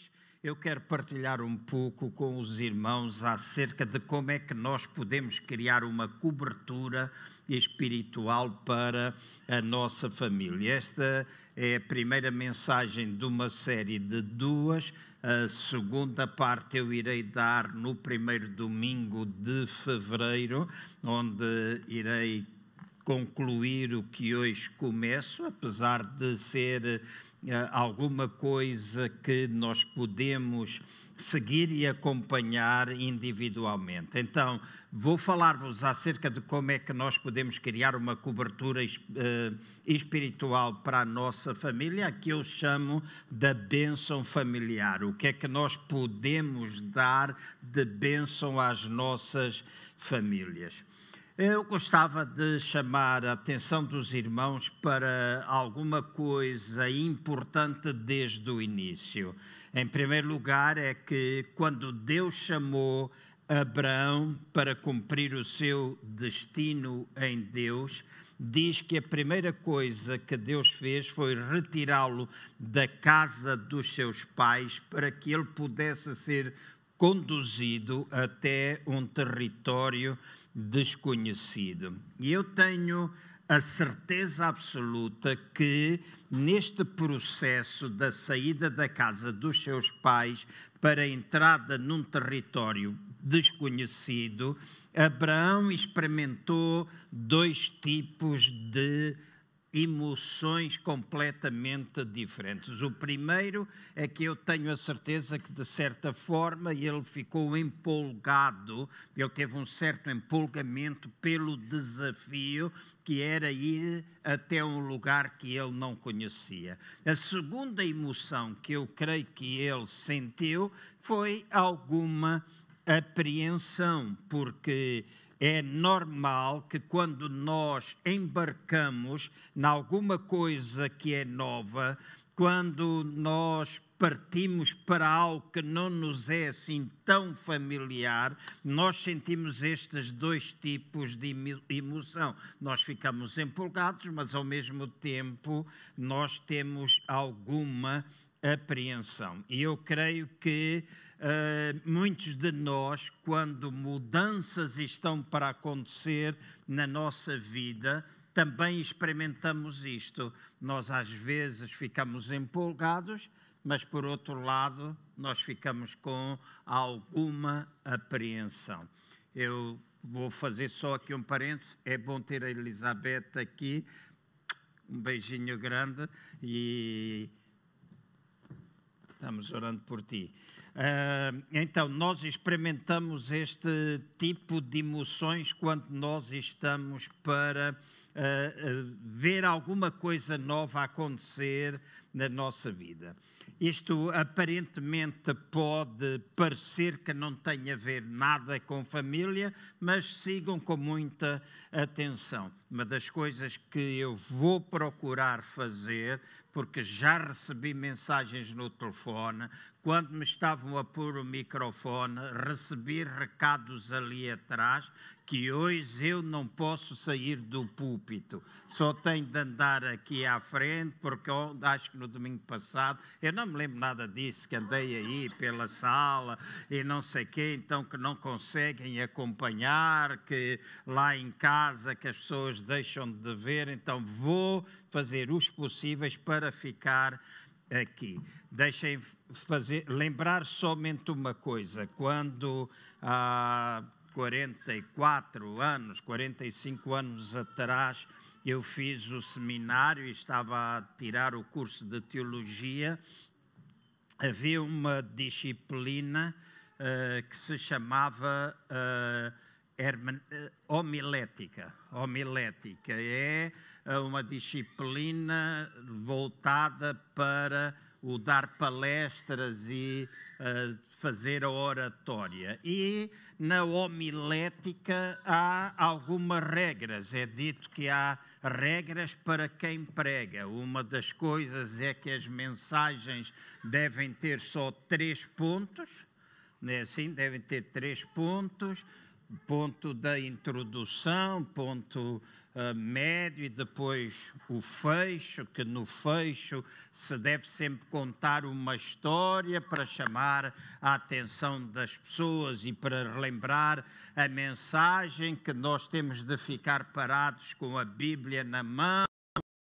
hoje eu quero partilhar um pouco com os irmãos acerca de como é que nós podemos criar uma cobertura espiritual para a nossa família. Esta é a primeira mensagem de uma série de duas. A segunda parte eu irei dar no primeiro domingo de fevereiro, onde irei concluir o que hoje começo, apesar de ser alguma coisa que nós podemos seguir e acompanhar individualmente. Então, vou falar-vos acerca de como é que nós podemos criar uma cobertura uh, espiritual para a nossa família, que eu chamo da bênção familiar. O que é que nós podemos dar de bênção às nossas famílias? Eu gostava de chamar a atenção dos irmãos para alguma coisa importante desde o início. Em primeiro lugar, é que quando Deus chamou Abraão para cumprir o seu destino em Deus, diz que a primeira coisa que Deus fez foi retirá-lo da casa dos seus pais para que ele pudesse ser conduzido até um território desconhecido. E eu tenho a certeza absoluta que neste processo da saída da casa dos seus pais para a entrada num território desconhecido, Abraão experimentou dois tipos de emoções completamente diferentes. O primeiro é que eu tenho a certeza que, de certa forma, ele ficou empolgado, ele teve um certo empolgamento pelo desafio que era ir até um lugar que ele não conhecia. A segunda emoção que eu creio que ele sentiu foi alguma apreensão, porque é normal que quando nós embarcamos em alguma coisa que é nova, quando nós partimos para algo que não nos é assim tão familiar, nós sentimos estes dois tipos de emoção. Nós ficamos empolgados, mas ao mesmo tempo nós temos alguma apreensão. E eu creio que Uh, muitos de nós, quando mudanças estão para acontecer na nossa vida, também experimentamos isto. Nós às vezes ficamos empolgados, mas por outro lado, nós ficamos com alguma apreensão. Eu vou fazer só aqui um parênteses. É bom ter a Elizabeth aqui. Um beijinho grande e estamos orando por ti. Uh, então, nós experimentamos este tipo de emoções quando nós estamos para uh, uh, ver alguma coisa nova acontecer na nossa vida. Isto aparentemente pode parecer que não tem a ver nada com família, mas sigam com muita atenção. Uma das coisas que eu vou procurar fazer porque já recebi mensagens no telefone, quando me estavam a pôr o microfone, recebi recados ali atrás que hoje eu não posso sair do púlpito, só tenho de andar aqui à frente, porque acho que no domingo passado, eu não me lembro nada disso, que andei aí pela sala e não sei quê, então que não conseguem acompanhar, que lá em casa que as pessoas deixam de ver, então vou fazer os possíveis para ficar aqui. Deixem fazer, lembrar somente uma coisa, quando há 44 anos, 45 anos atrás, eu fiz o seminário e estava a tirar o curso de teologia, havia uma disciplina uh, que se chamava uh, homilética. Homilética é uma disciplina voltada para o dar palestras e uh, fazer a oratória. E na homilética há algumas regras. É dito que há regras para quem prega. Uma das coisas é que as mensagens devem ter só três pontos. Não é assim? Devem ter três pontos ponto da introdução, ponto uh, médio e depois o fecho, que no fecho se deve sempre contar uma história para chamar a atenção das pessoas e para relembrar a mensagem que nós temos de ficar parados com a Bíblia na mão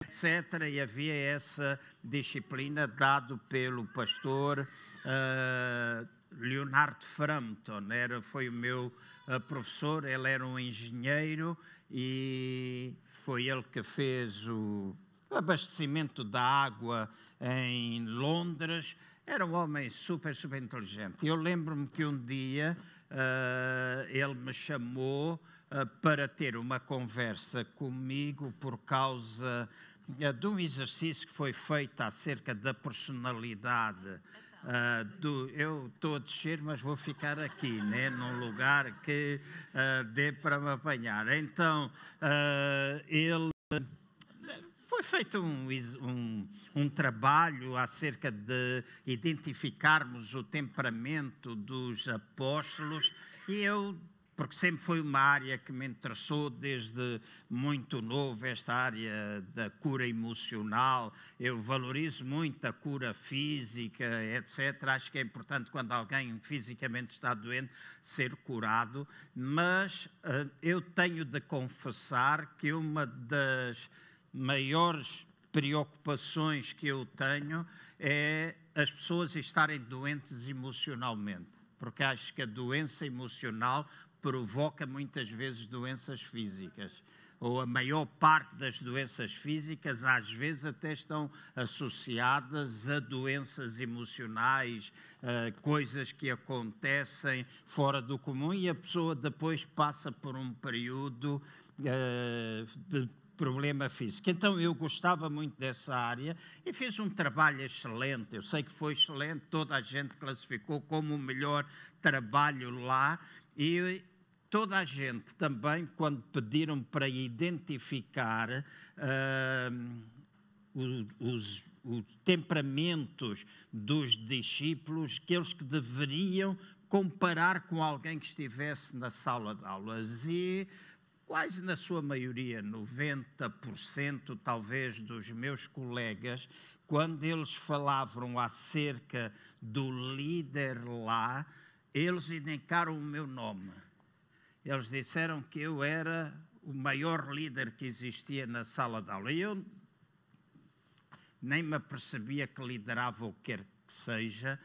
etc. E havia essa disciplina dado pelo pastor uh, Leonardo Frampton, era, foi o meu uh, professor, ele era um engenheiro e foi ele que fez o abastecimento da água em Londres. Era um homem super, super inteligente. Eu lembro-me que um dia uh, ele me chamou uh, para ter uma conversa comigo por causa uh, de um exercício que foi feito acerca da personalidade Uh, do, eu estou a descer, mas vou ficar aqui, né, num lugar que uh, dê para me apanhar. Então, uh, ele foi feito um, um, um, trabalho acerca de identificarmos o temperamento dos apóstolos e eu porque sempre foi uma área que me interessou desde muito novo, esta área da cura emocional. Eu valorizo muito a cura física, etc. Acho que é importante quando alguém fisicamente está doente ser curado, mas uh, eu tenho de confessar que uma das maiores preocupações que eu tenho é as pessoas estarem doentes emocionalmente porque acho que a doença emocional provoca muitas vezes doenças físicas. Ou a maior parte das doenças físicas, às vezes, até estão associadas a doenças emocionais, coisas que acontecem fora do comum e a pessoa depois passa por um período de problema físico. Então eu gostava muito dessa área e fiz um trabalho excelente. Eu sei que foi excelente, toda a gente classificou como o melhor trabalho lá e toda a gente também, quando pediram para identificar uh, os, os temperamentos dos discípulos, aqueles que deveriam comparar com alguém que estivesse na sala de aulas. E quase na sua maioria, 90% talvez dos meus colegas, quando eles falavam acerca do líder lá, eles indicaram o meu nome eles disseram que eu era o maior líder que existia na sala de aula. E eu nem me apercebia que liderava o que quer que seja.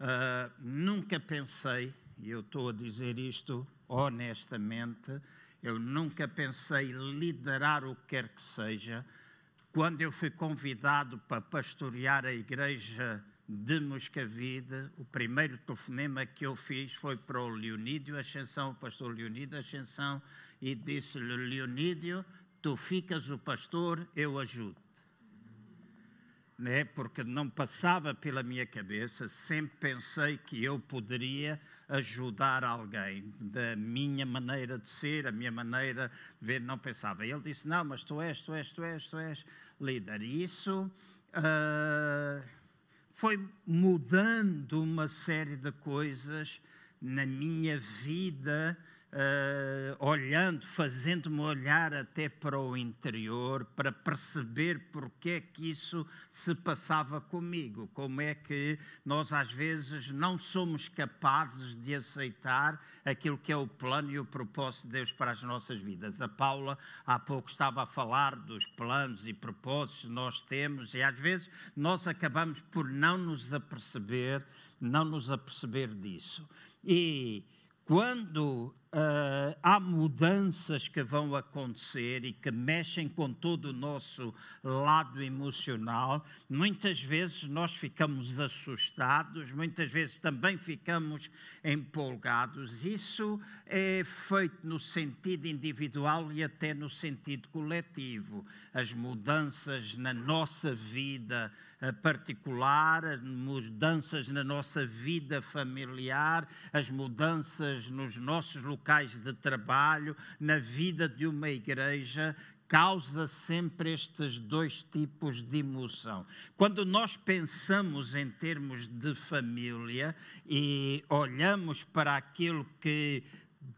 Uh, nunca pensei, e eu estou a dizer isto honestamente, eu nunca pensei liderar o que quer que seja. Quando eu fui convidado para pastorear a igreja de Moscavide, o primeiro telefonema que eu fiz foi para o Leonídio Ascensão, o pastor Leonídio Ascensão, e disse-lhe, Leonídio, tu ficas o pastor, eu ajudo. Né? Porque não passava pela minha cabeça, sempre pensei que eu poderia ajudar alguém, da minha maneira de ser, a minha maneira de ver, não pensava. Ele disse, não, mas tu és, tu és, tu és, tu és líder. E isso... Uh foi mudando uma série de coisas na minha vida uh, olhando, fazendo-me olhar até para o interior, para perceber porque é que isso se passava comigo, como é que nós às vezes não somos capazes de aceitar aquilo que é o plano e o propósito de Deus para as nossas vidas. A Paula há pouco estava a falar dos planos e propósitos que nós temos e às vezes nós acabamos por não nos aperceber, não nos aperceber disso. E quando Uh, há mudanças que vão acontecer e que mexem com todo o nosso lado emocional. Muitas vezes nós ficamos assustados, muitas vezes também ficamos empolgados. Isso é feito no sentido individual e até no sentido coletivo. As mudanças na nossa vida particular, as mudanças na nossa vida familiar, as mudanças nos nossos locais de trabalho, na vida de uma igreja, causa sempre estes dois tipos de emoção. Quando nós pensamos em termos de família e olhamos para aquilo que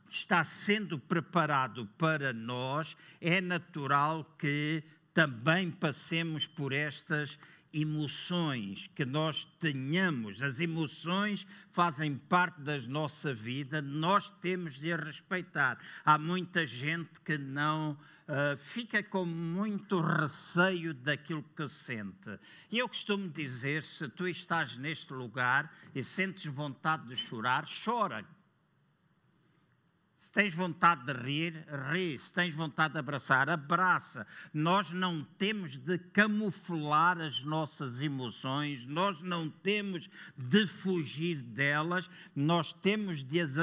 está sendo preparado para nós, é natural que também passemos por estas emoções que nós tenhamos. As emoções fazem parte da nossa vida, nós temos de respeitar. Há muita gente que não uh, fica com muito receio daquilo que sente. E eu costumo dizer: se tu estás neste lugar e sentes vontade de chorar, chora se tens vontade de rir, ri. Se tens vontade de abraçar, abraça. Nós não temos de camuflar as nossas emoções, nós não temos de fugir delas, nós temos de as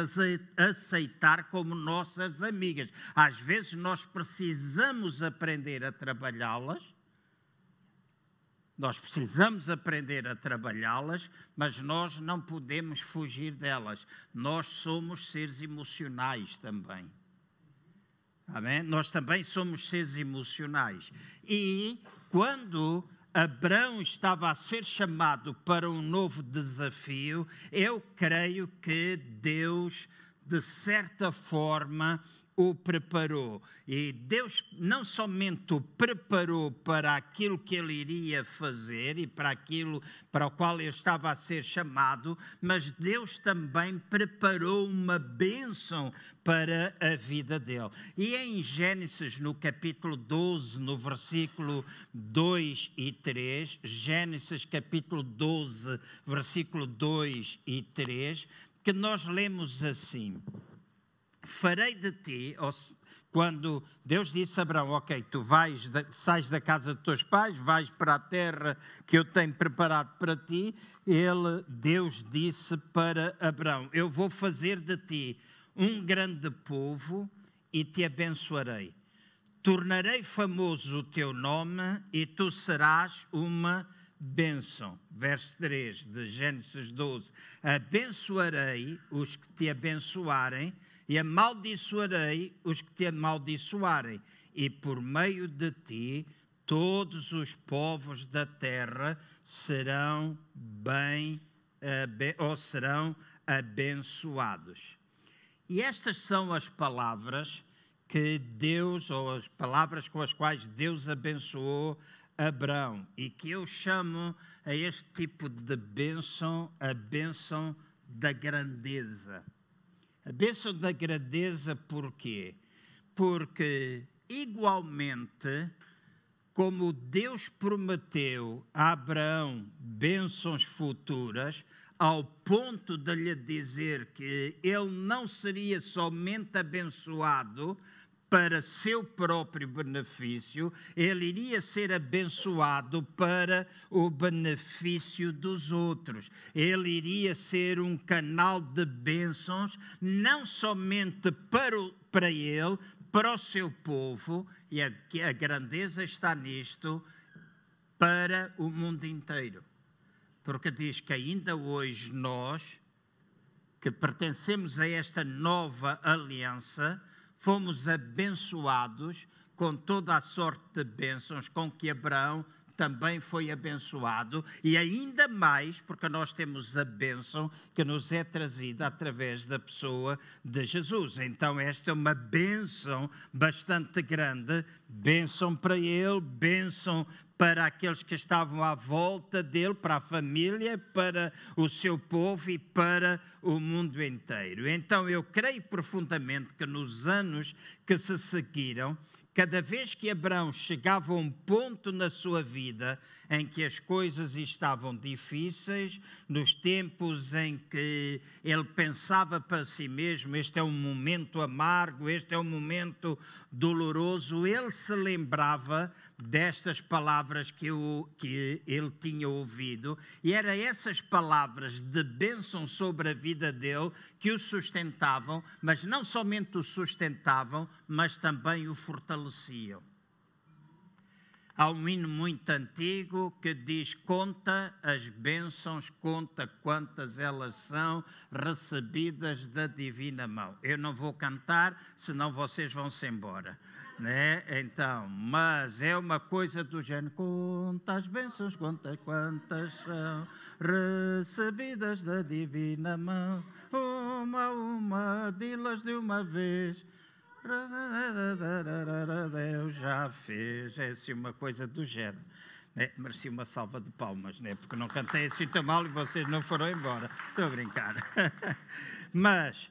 aceitar como nossas amigas. Às vezes nós precisamos aprender a trabalhá-las nós precisamos aprender a trabalhá-las, mas nós não podemos fugir delas. Nós somos seres emocionais também. Amém? Nós também somos seres emocionais. E quando Abraão estava a ser chamado para um novo desafio, eu creio que Deus, de certa forma, o preparou. E Deus não somente o preparou para aquilo que ele iria fazer e para aquilo para o qual ele estava a ser chamado, mas Deus também preparou uma bênção para a vida dele. E em Gênesis, no capítulo 12, no versículo 2 e 3, Gênesis capítulo 12, versículo 2 e 3, que nós lemos assim farei de ti, quando Deus disse a Abraão, ok, tu vais, sais da casa dos teus pais, vais para a terra que eu tenho preparado para ti, ele, Deus disse para Abraão, eu vou fazer de ti um grande povo e te abençoarei. Tornarei famoso o teu nome e tu serás uma bênção. Verso 3 de Gênesis 12: Abençoarei os que te abençoarem e amaldiçoarei os que te amaldiçoarem, e por meio de ti todos os povos da terra serão bem ou serão abençoados. E estas são as palavras que Deus, ou as palavras com as quais Deus abençoou Abraão, e que eu chamo a este tipo de bênção a bênção da grandeza. A bênção da grandeza, porquê? Porque, igualmente, como Deus prometeu a Abraão bênçãos futuras, ao ponto de lhe dizer que ele não seria somente abençoado, para seu próprio benefício, ele iria ser abençoado para o benefício dos outros. Ele iria ser um canal de bênçãos, não somente para, o, para ele, para o seu povo, e a, a grandeza está nisto, para o mundo inteiro. Porque diz que ainda hoje nós, que pertencemos a esta nova aliança, fomos abençoados com toda a sorte de bênçãos com que Abraão também foi abençoado e ainda mais porque nós temos a bênção que nos é trazida através da pessoa de Jesus. Então esta é uma bênção bastante grande, bênção para ele, bênção para aqueles que estavam à volta dele, para a família, para o seu povo e para o mundo inteiro. Então eu creio profundamente que nos anos que se seguiram, cada vez que Abraão chegava a um ponto na sua vida em que as coisas estavam difíceis, nos tempos em que ele pensava para si mesmo: este é um momento amargo, este é um momento doloroso, ele se lembrava destas palavras que, eu, que ele tinha ouvido, e eram essas palavras de bênção sobre a vida dele que o sustentavam, mas não somente o sustentavam, mas também o fortaleciam. Há um hino muito antigo que diz: Conta as bênçãos, conta quantas elas são recebidas da divina mão. Eu não vou cantar, senão vocês vão-se embora. Né? Então, mas é uma coisa do género: conta as bênçãos, conta quantas são recebidas da divina mão. Uma a uma, dilas de uma vez. Deus já fez. É assim uma coisa do género. Né? Mereci uma salva de palmas, né? porque não cantei assim tão mal e vocês não foram embora. Estou a brincar. Mas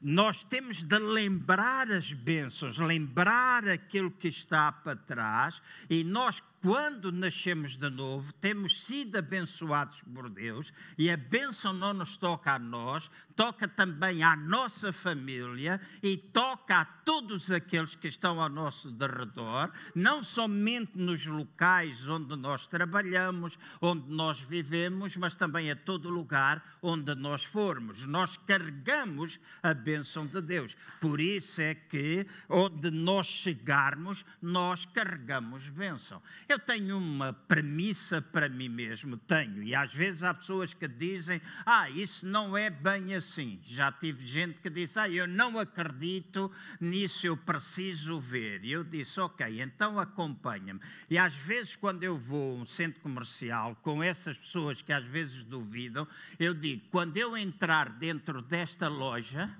nós temos de lembrar as bênçãos, lembrar aquilo que está para trás, e nós quando nascemos de novo, temos sido abençoados por Deus e a bênção não nos toca a nós, toca também à nossa família e toca a todos aqueles que estão ao nosso derredor, não somente nos locais onde nós trabalhamos, onde nós vivemos, mas também a todo lugar onde nós formos. Nós carregamos a bênção de Deus. Por isso é que onde nós chegarmos, nós carregamos bênção. Eu tenho uma premissa para mim mesmo, tenho, e às vezes há pessoas que dizem: Ah, isso não é bem assim. Já tive gente que disse: Ah, eu não acredito nisso, eu preciso ver. E eu disse: Ok, então acompanha-me. E às vezes, quando eu vou a um centro comercial com essas pessoas que às vezes duvidam, eu digo: Quando eu entrar dentro desta loja,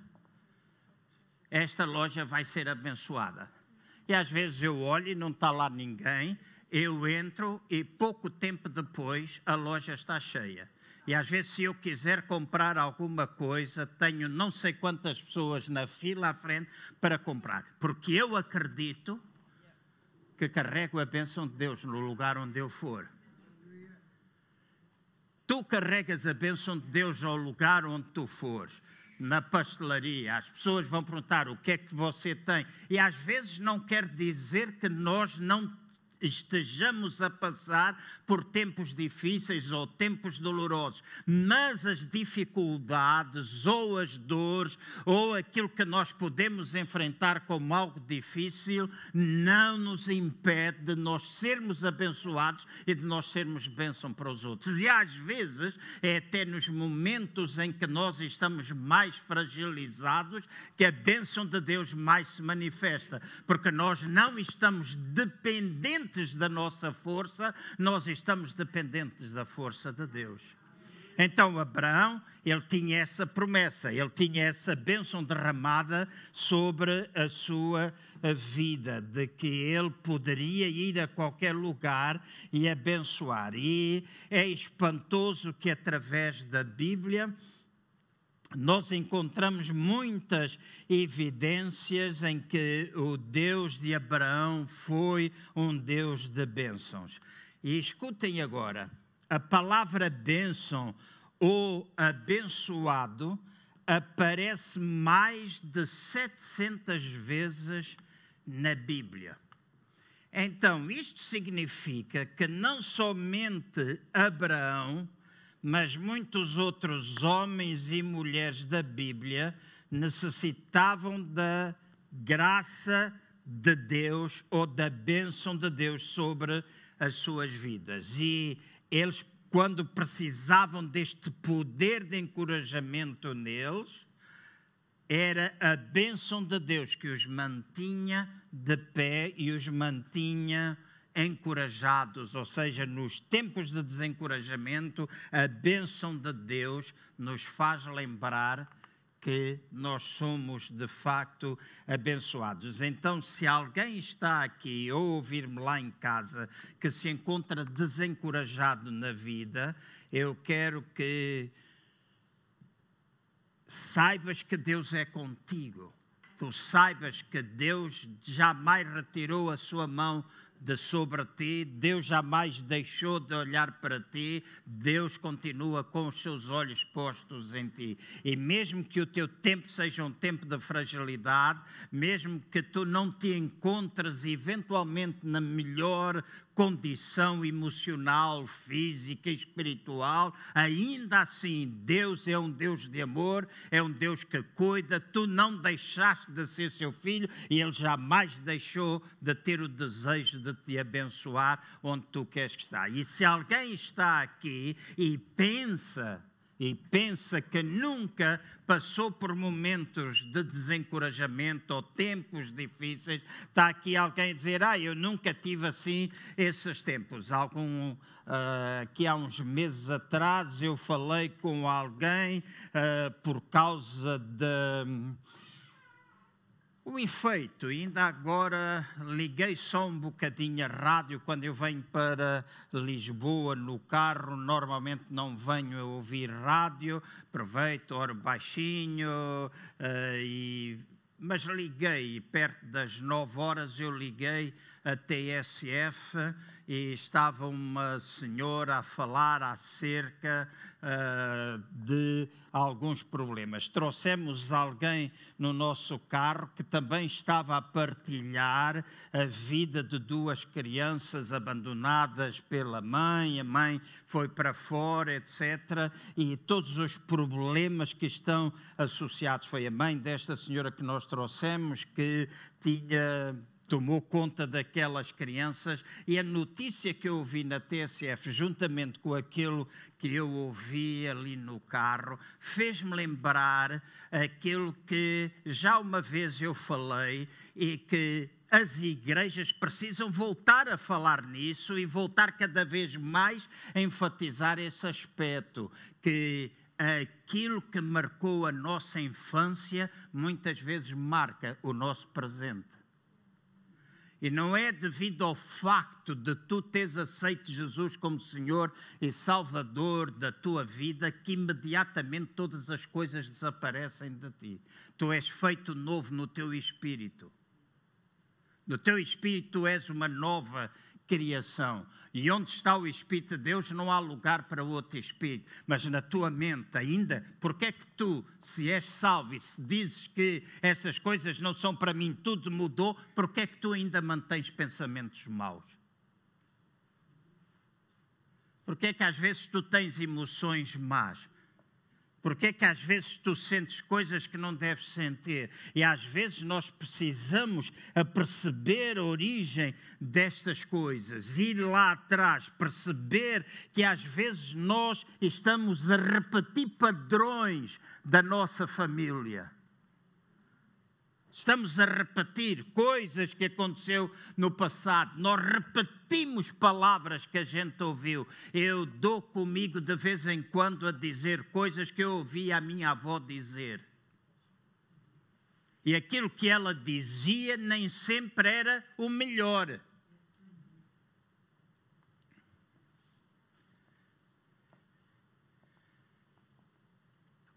esta loja vai ser abençoada. E às vezes eu olho e não está lá ninguém, eu entro e pouco tempo depois a loja está cheia. E às vezes, se eu quiser comprar alguma coisa, tenho não sei quantas pessoas na fila à frente para comprar, porque eu acredito que carrego a bênção de Deus no lugar onde eu for. Tu carregas a bênção de Deus ao lugar onde tu fores na pastelaria, as pessoas vão perguntar o que é que você tem, e às vezes não quer dizer que nós não estejamos a passar por tempos difíceis ou tempos dolorosos, mas as dificuldades ou as dores ou aquilo que nós podemos enfrentar como algo difícil não nos impede de nós sermos abençoados e de nós sermos bênção para os outros. E às vezes é até nos momentos em que nós estamos mais fragilizados que a bênção de Deus mais se manifesta, porque nós não estamos dependentes dependentes da nossa força, nós estamos dependentes da força de Deus. Então Abraão, ele tinha essa promessa, ele tinha essa bênção derramada sobre a sua vida, de que ele poderia ir a qualquer lugar e abençoar. E é espantoso que através da Bíblia nós encontramos muitas evidências em que o Deus de Abraão foi um Deus de bênçãos. E escutem agora, a palavra bênção ou abençoado aparece mais de 700 vezes na Bíblia. Então, isto significa que não somente Abraão mas muitos outros homens e mulheres da Bíblia necessitavam da graça de Deus ou da bênção de Deus sobre as suas vidas. E eles, quando precisavam deste poder de encorajamento neles, era a bênção de Deus que os mantinha de pé e os mantinha encorajados, ou seja, nos tempos de desencorajamento, a bênção de Deus nos faz lembrar que nós somos de facto abençoados. Então, se alguém está aqui ou ouvir-me lá em casa que se encontra desencorajado na vida, eu quero que saibas que Deus é contigo. Tu saibas que Deus jamais retirou a sua mão de sobre ti, Deus jamais deixou de olhar para ti, Deus continua com os seus olhos postos em ti. E mesmo que o teu tempo seja um tempo de fragilidade, mesmo que tu não te encontres eventualmente na melhor condição emocional, física, espiritual, ainda assim Deus é um Deus de amor, é um Deus que cuida. Tu não deixaste de ser seu filho e Ele jamais deixou de ter o desejo de te abençoar onde tu queres que está. E se alguém está aqui e pensa e pensa que nunca passou por momentos de desencorajamento ou tempos difíceis, está aqui alguém a dizer: Ah, eu nunca tive assim esses tempos. Algum, uh, que há uns meses atrás eu falei com alguém uh, por causa de o efeito, ainda agora liguei só um bocadinho a rádio quando eu venho para Lisboa no carro. Normalmente não venho a ouvir rádio, aproveito, oro baixinho, uh, e, mas liguei perto das 9 horas. Eu liguei a TSF e estava uma senhora a falar acerca uh, de alguns problemas. Trouxemos alguém no nosso carro que também estava a partilhar a vida de duas crianças abandonadas pela mãe, a mãe foi para fora, etc. E todos os problemas que estão associados. Foi a mãe desta senhora que nós trouxemos que tinha tomou conta daquelas crianças e a notícia que eu ouvi na TSF, juntamente com aquilo que eu ouvi ali no carro, fez-me lembrar aquilo que já uma vez eu falei e que as igrejas precisam voltar a falar nisso e voltar cada vez mais a enfatizar esse aspecto que aquilo que marcou a nossa infância muitas vezes marca o nosso presente. E não é devido ao facto de tu teres aceito Jesus como Senhor e Salvador da tua vida que imediatamente todas as coisas desaparecem de ti. Tu és feito novo no teu espírito. No teu espírito tu és uma nova criação. E onde está o Espírito de Deus não há lugar para outro Espírito. Mas na tua mente ainda, porque é que tu, se és salvo e se dizes que essas coisas não são para mim, tudo mudou, porque é que tu ainda mantens pensamentos maus? Porque é que às vezes tu tens emoções más? Porque é que às vezes tu sentes coisas que não deves sentir? E às vezes nós precisamos perceber a origem destas coisas, ir lá atrás, perceber que às vezes nós estamos a repetir padrões da nossa família. Estamos a repetir coisas que aconteceu no passado. Nós repetimos palavras que a gente ouviu. Eu dou comigo de vez em quando a dizer coisas que eu ouvi a minha avó dizer. E aquilo que ela dizia nem sempre era o melhor.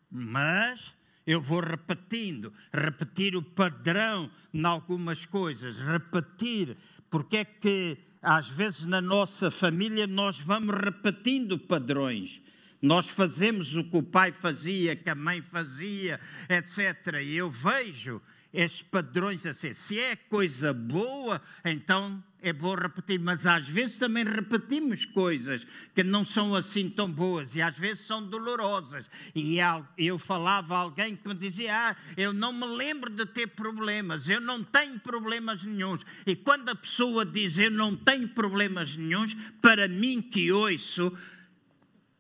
Mas eu vou repetindo, repetir o padrão em algumas coisas, repetir, porque é que às vezes na nossa família nós vamos repetindo padrões. Nós fazemos o que o pai fazia, que a mãe fazia, etc. E eu vejo esses padrões assim. Se é coisa boa, então é bom repetir, mas às vezes também repetimos coisas que não são assim tão boas e às vezes são dolorosas. E eu falava a alguém que me dizia: Ah, eu não me lembro de ter problemas, eu não tenho problemas nenhums. E quando a pessoa diz eu não tenho problemas nenhums, para mim que ouço,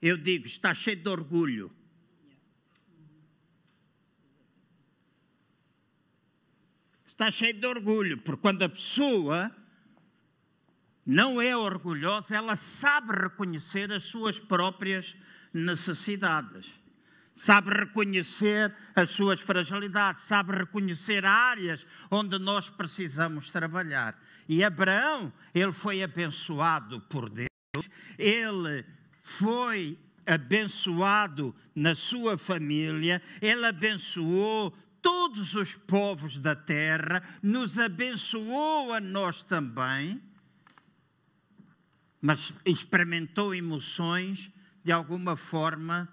eu digo: está cheio de orgulho. Está cheio de orgulho, porque quando a pessoa não é orgulhosa, ela sabe reconhecer as suas próprias necessidades, sabe reconhecer as suas fragilidades, sabe reconhecer áreas onde nós precisamos trabalhar. E Abraão, ele foi abençoado por Deus, ele foi abençoado na sua família, ele abençoou todos os povos da terra, nos abençoou a nós também mas experimentou emoções de alguma forma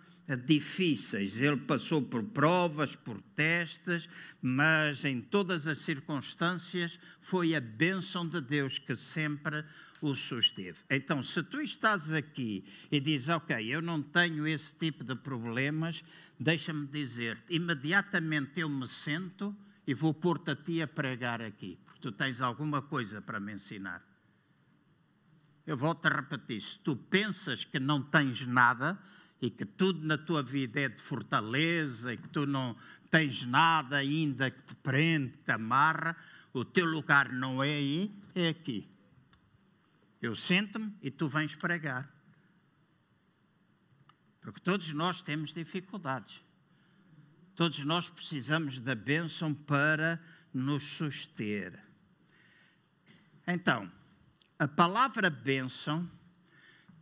difíceis. Ele passou por provas, por testes, mas em todas as circunstâncias foi a bênção de Deus que sempre o susteve. Então, se tu estás aqui e dizes, ok, eu não tenho esse tipo de problemas, deixa-me dizer, imediatamente eu me sento e vou pôr-te a ti a pregar aqui, porque tu tens alguma coisa para me ensinar. Eu volto a repetir: se tu pensas que não tens nada, e que tudo na tua vida é de fortaleza e que tu não tens nada ainda que te prende, que te amarra, o teu lugar não é aí, é aqui. Eu sento-me e tu vens pregar. Porque todos nós temos dificuldades. Todos nós precisamos da bênção para nos suster. Então, a palavra bênção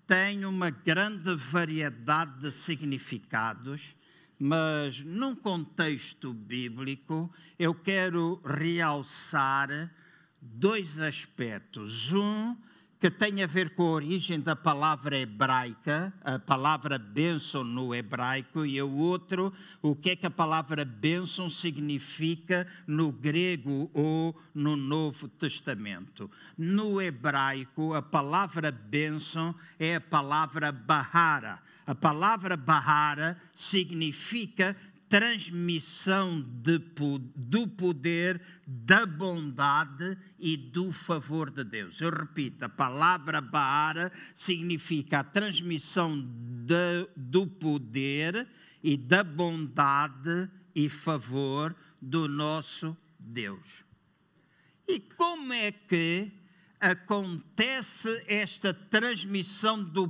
tem uma grande variedade de significados, mas num contexto bíblico eu quero realçar dois aspectos. Um que tem a ver com a origem da palavra hebraica, a palavra bênção no hebraico, e o outro, o que é que a palavra bênção significa no grego ou no Novo Testamento. No hebraico, a palavra bênção é a palavra bahara. A palavra bahara significa transmissão de, do poder, da bondade e do favor de Deus. Eu repito, a palavra Baara significa a transmissão de, do poder e da bondade e favor do nosso Deus. E como é que acontece esta transmissão do,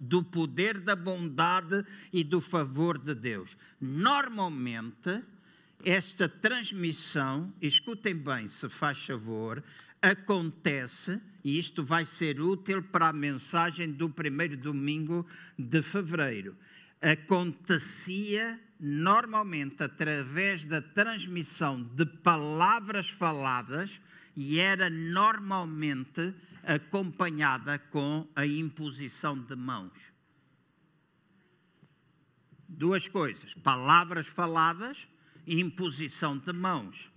do poder da bondade e do favor de Deus. Normalmente, esta transmissão, escutem bem, se faz favor, acontece, e isto vai ser útil para a mensagem do primeiro domingo de fevereiro. Acontecia normalmente através da transmissão de palavras faladas e era normalmente acompanhada com a imposição de mãos. Duas coisas: palavras faladas e imposição de mãos.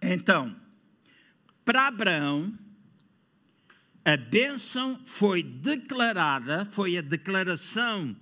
Então, para Abraão, a bênção foi declarada, foi a declaração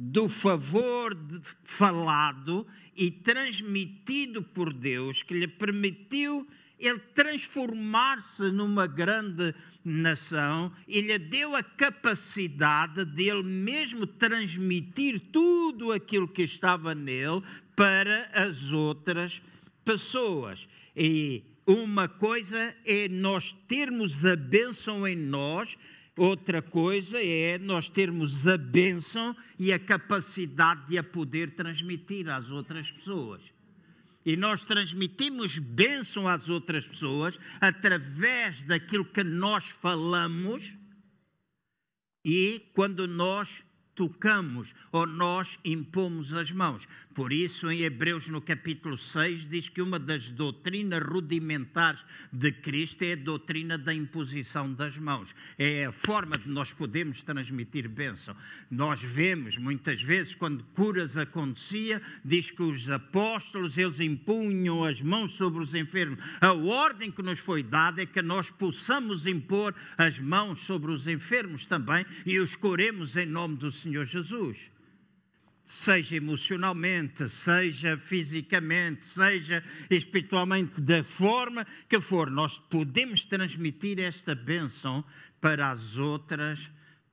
do favor falado e transmitido por Deus, que lhe permitiu ele transformar-se numa grande nação e lhe deu a capacidade de ele mesmo transmitir tudo aquilo que estava nele para as outras pessoas. E uma coisa é nós termos a bênção em nós, Outra coisa é nós termos a bênção e a capacidade de a poder transmitir às outras pessoas. E nós transmitimos bênção às outras pessoas através daquilo que nós falamos e quando nós tocamos ou nós impomos as mãos. Por isso, em Hebreus, no capítulo 6, diz que uma das doutrinas rudimentares de Cristo é a doutrina da imposição das mãos. É a forma de nós podermos transmitir bênção. Nós vemos, muitas vezes, quando curas acontecia, diz que os apóstolos, eles impunham as mãos sobre os enfermos. A ordem que nos foi dada é que nós possamos impor as mãos sobre os enfermos também e os curemos em nome do Senhor Jesus seja emocionalmente, seja fisicamente, seja espiritualmente, da forma que for, nós podemos transmitir esta bênção para as outras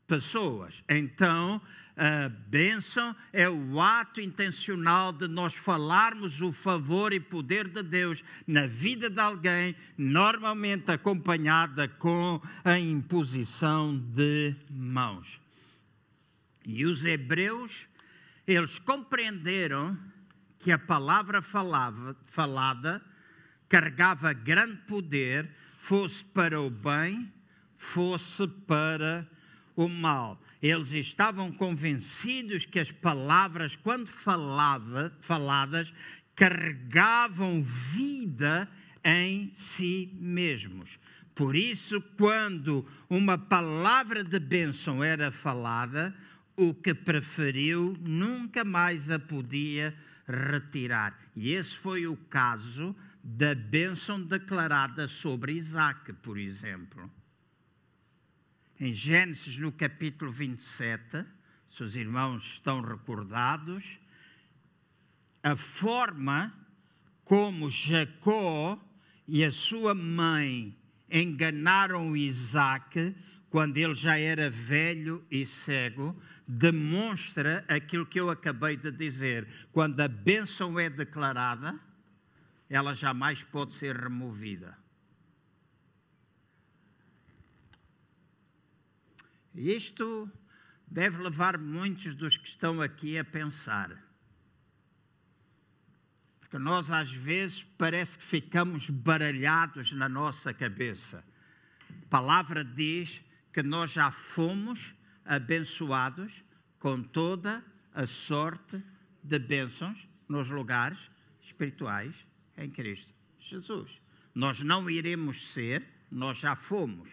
pessoas. Então, a bênção é o ato intencional de nós falarmos o favor e poder de Deus na vida de alguém, normalmente acompanhada com a imposição de mãos. E os hebreus eles compreenderam que a palavra falava, falada carregava grande poder, fosse para o bem, fosse para o mal. Eles estavam convencidos que as palavras, quando falava, faladas, carregavam vida em si mesmos. Por isso, quando uma palavra de bênção era falada, o que preferiu nunca mais a podia retirar. E esse foi o caso da bênção declarada sobre Isaac, por exemplo. Em Gênesis, no capítulo 27, se os irmãos estão recordados, a forma como Jacó e a sua mãe enganaram Isaac quando ele já era velho e cego, demonstra aquilo que eu acabei de dizer. Quando a bênção é declarada, ela jamais pode ser removida. Isto deve levar muitos dos que estão aqui a pensar. Porque nós, às vezes, parece que ficamos baralhados na nossa cabeça. A palavra diz que nós já fomos abençoados com toda a sorte de bênçãos nos lugares espirituais em Cristo Jesus. Nós não iremos ser, nós já fomos.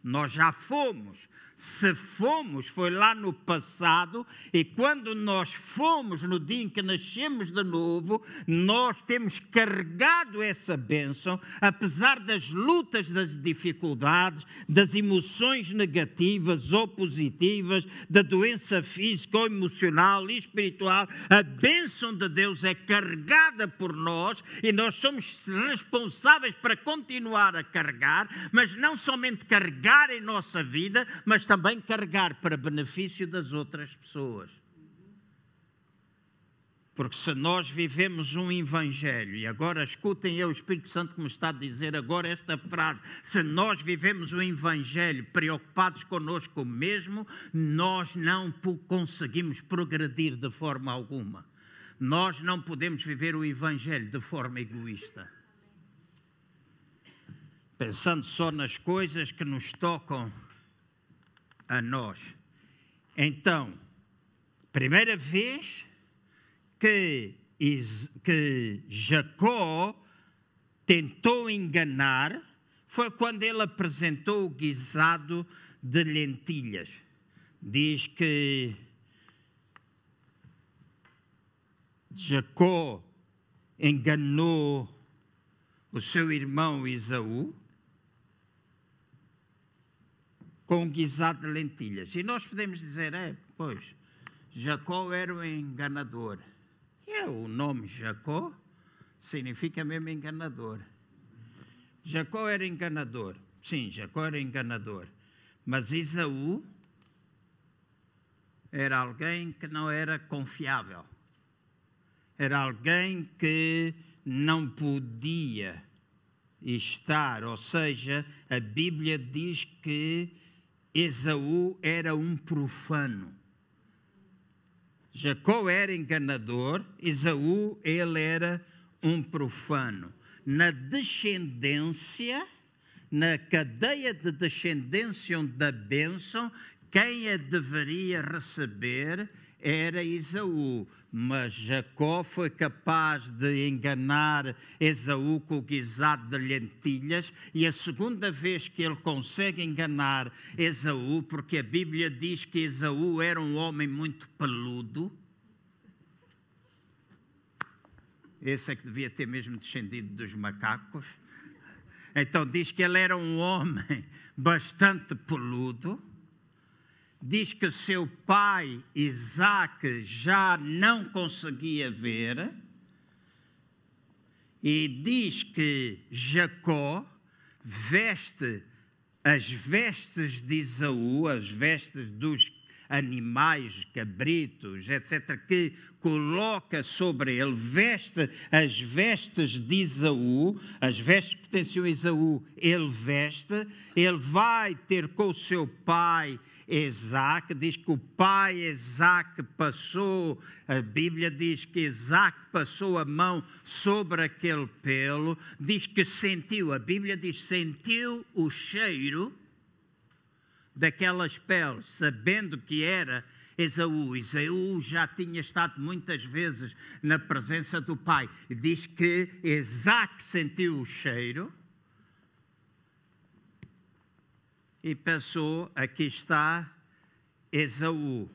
Nós já fomos se fomos, foi lá no passado, e quando nós fomos no dia em que nascemos de novo, nós temos carregado essa bênção, apesar das lutas, das dificuldades, das emoções negativas ou positivas, da doença física ou emocional e espiritual, a bênção de Deus é carregada por nós e nós somos responsáveis para continuar a carregar, mas não somente carregar em nossa vida, mas também carregar para benefício das outras pessoas. Porque se nós vivemos um evangelho, e agora escutem eu, o Espírito Santo que me está a dizer agora esta frase: se nós vivemos um evangelho preocupados conosco mesmo, nós não conseguimos progredir de forma alguma. Nós não podemos viver o evangelho de forma egoísta. Pensando só nas coisas que nos tocam a nós. Então, primeira vez que, que Jacó tentou enganar foi quando ele apresentou o guisado de lentilhas. Diz que Jacó enganou o seu irmão Isaú com guisado de lentilhas. E nós podemos dizer, é, pois, Jacó era um enganador. É, o nome Jacó significa mesmo enganador. Jacó era enganador. Sim, Jacó era enganador. Mas Isaú era alguém que não era confiável. Era alguém que não podia estar, ou seja, a Bíblia diz que Esaú era um profano. Jacó era enganador, Esaú ele era um profano. Na descendência, na cadeia de descendência da bênção, quem a deveria receber era Esaú mas Jacó foi capaz de enganar Esaú com o guisado de lentilhas, e a segunda vez que ele consegue enganar Esaú, porque a Bíblia diz que Esaú era um homem muito peludo. Esse é que devia ter mesmo descendido dos macacos. Então diz que ele era um homem bastante peludo diz que seu pai Isaac já não conseguia ver, e diz que Jacó veste as vestes de Isaú, as vestes dos animais, cabritos, etc., que coloca sobre ele, veste as vestes de Isaú, as vestes que pertenciam a Isaú, ele veste, ele vai ter com o seu pai Isaac, diz que o pai Isaac passou, a Bíblia diz que Isaac passou a mão sobre aquele pelo, diz que sentiu, a Bíblia diz sentiu o cheiro daquelas peles, sabendo que era Esaú. Esaú já tinha estado muitas vezes na presença do pai. Diz que Isaac sentiu o cheiro e pensou: aqui está Esaú.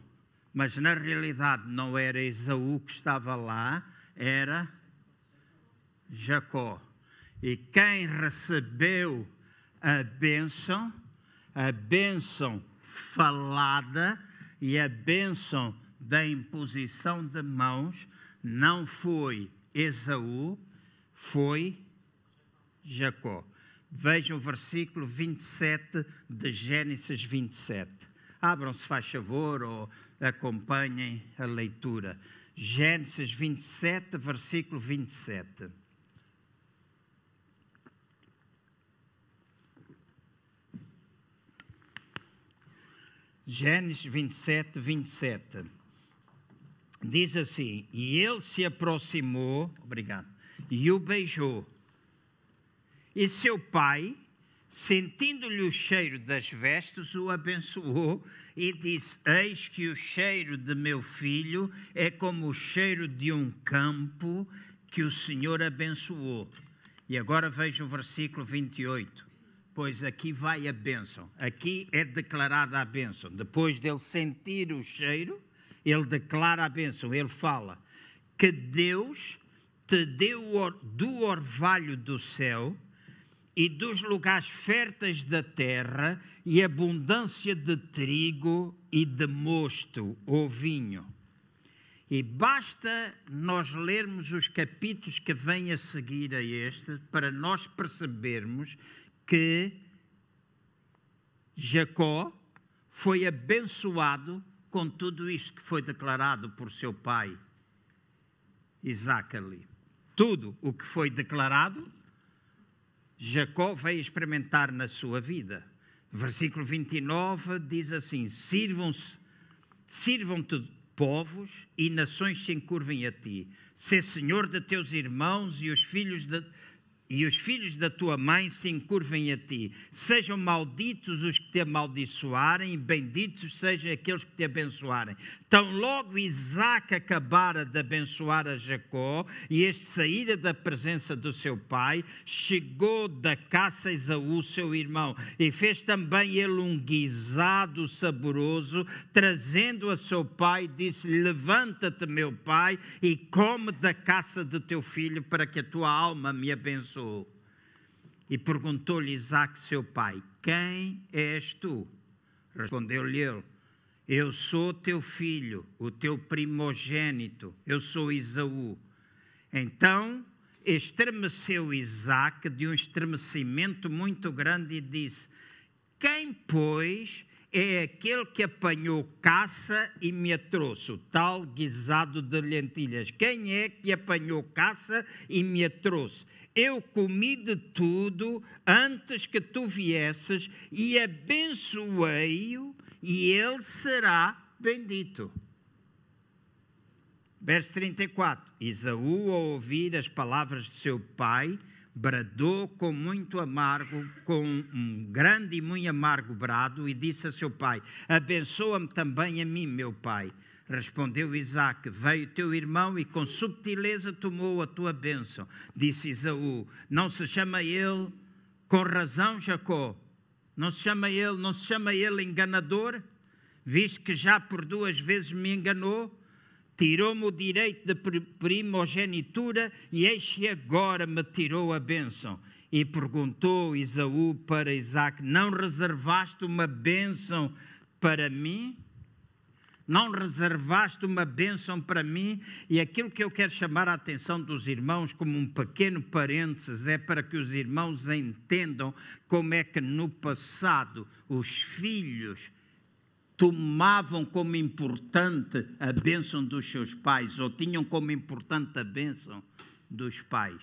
Mas na realidade não era Esaú que estava lá, era Jacó. E quem recebeu a bênção, a bênção falada e a bênção da imposição de mãos, não foi Esaú, foi Jacó. Vejam o versículo 27 de Gênesis 27. Abram-se, faz favor, ou acompanhem a leitura. Gênesis 27, versículo 27. Gênesis 27, 27. Diz assim: E ele se aproximou, obrigado, e o beijou. E seu pai, sentindo-lhe o cheiro das vestes, o abençoou e disse: Eis que o cheiro de meu filho é como o cheiro de um campo que o Senhor abençoou. E agora veja o versículo 28 pois aqui vai a bênção. Aqui é declarada a bênção. Depois dele sentir o cheiro, ele declara a bênção. Ele fala que Deus te deu do orvalho do céu e dos lugares férteis da terra e abundância de trigo e de mosto ou vinho. E basta nós lermos os capítulos que vêm a seguir a este para nós percebermos que Jacó foi abençoado com tudo isto que foi declarado por seu pai Isaac ali. Tudo o que foi declarado, Jacó veio experimentar na sua vida. Versículo 29 diz assim: Sirvam-se, sirvam-te povos e nações se encurvem a ti. Sê senhor de teus irmãos e os filhos de, e os filhos da tua mãe se encurvem a ti. Sejam malditos os que te amaldiçoarem, e benditos sejam aqueles que te abençoarem. Tão logo Isaac acabara de abençoar a Jacó, e este saíra da presença do seu pai, chegou da caça Esaú, seu irmão, e fez também ele um guisado saboroso, trazendo a seu pai, disse: Levanta-te, meu pai, e come da caça do teu filho, para que a tua alma me abençoe E perguntou-lhe Isaac, seu pai: Quem és tu? Respondeu-lhe ele: Eu sou teu filho, o teu primogênito, eu sou Isaú. Então estremeceu Isaac de um estremecimento muito grande e disse: Quem, pois, é aquele que apanhou caça e me a trouxe, o tal guisado de lentilhas. Quem é que apanhou caça e me a trouxe? Eu comi de tudo antes que tu viesses e abençoei-o, e ele será bendito. Verso 34: Isaú, ao ouvir as palavras de seu pai, bradou com muito amargo, com um grande e muito amargo brado, e disse a seu pai: Abençoa-me também a mim, meu pai. Respondeu Isaac: Veio teu irmão e com subtileza tomou a tua bênção. Disse Isaú: Não se chama ele, com razão, Jacó. Não se chama ele, não se chama ele enganador, visto que já por duas vezes me enganou tirou-me o direito de primogenitura e eis que agora me tirou a bênção. E perguntou Isaú para Isaac: Não reservaste uma bênção para mim? Não reservaste uma bênção para mim? E aquilo que eu quero chamar a atenção dos irmãos, como um pequeno parênteses, é para que os irmãos entendam como é que no passado os filhos tomavam como importante a bênção dos seus pais, ou tinham como importante a bênção dos pais.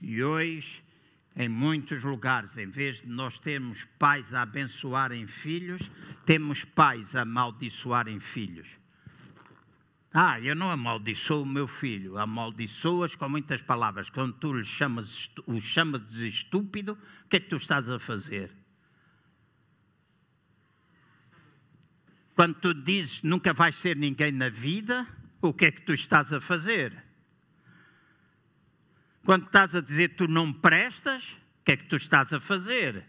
E hoje, em muitos lugares, em vez de nós termos pais a abençoarem filhos, temos pais a amaldiçoarem filhos. Ah, eu não amaldiçoo o meu filho, amaldiçoas com muitas palavras. Quando tu lhe chamas, o chamas de estúpido, o que é que tu estás a fazer? Quando tu dizes nunca vais ser ninguém na vida, o que é que tu estás a fazer? Quando estás a dizer tu não prestas, o que é que tu estás a fazer?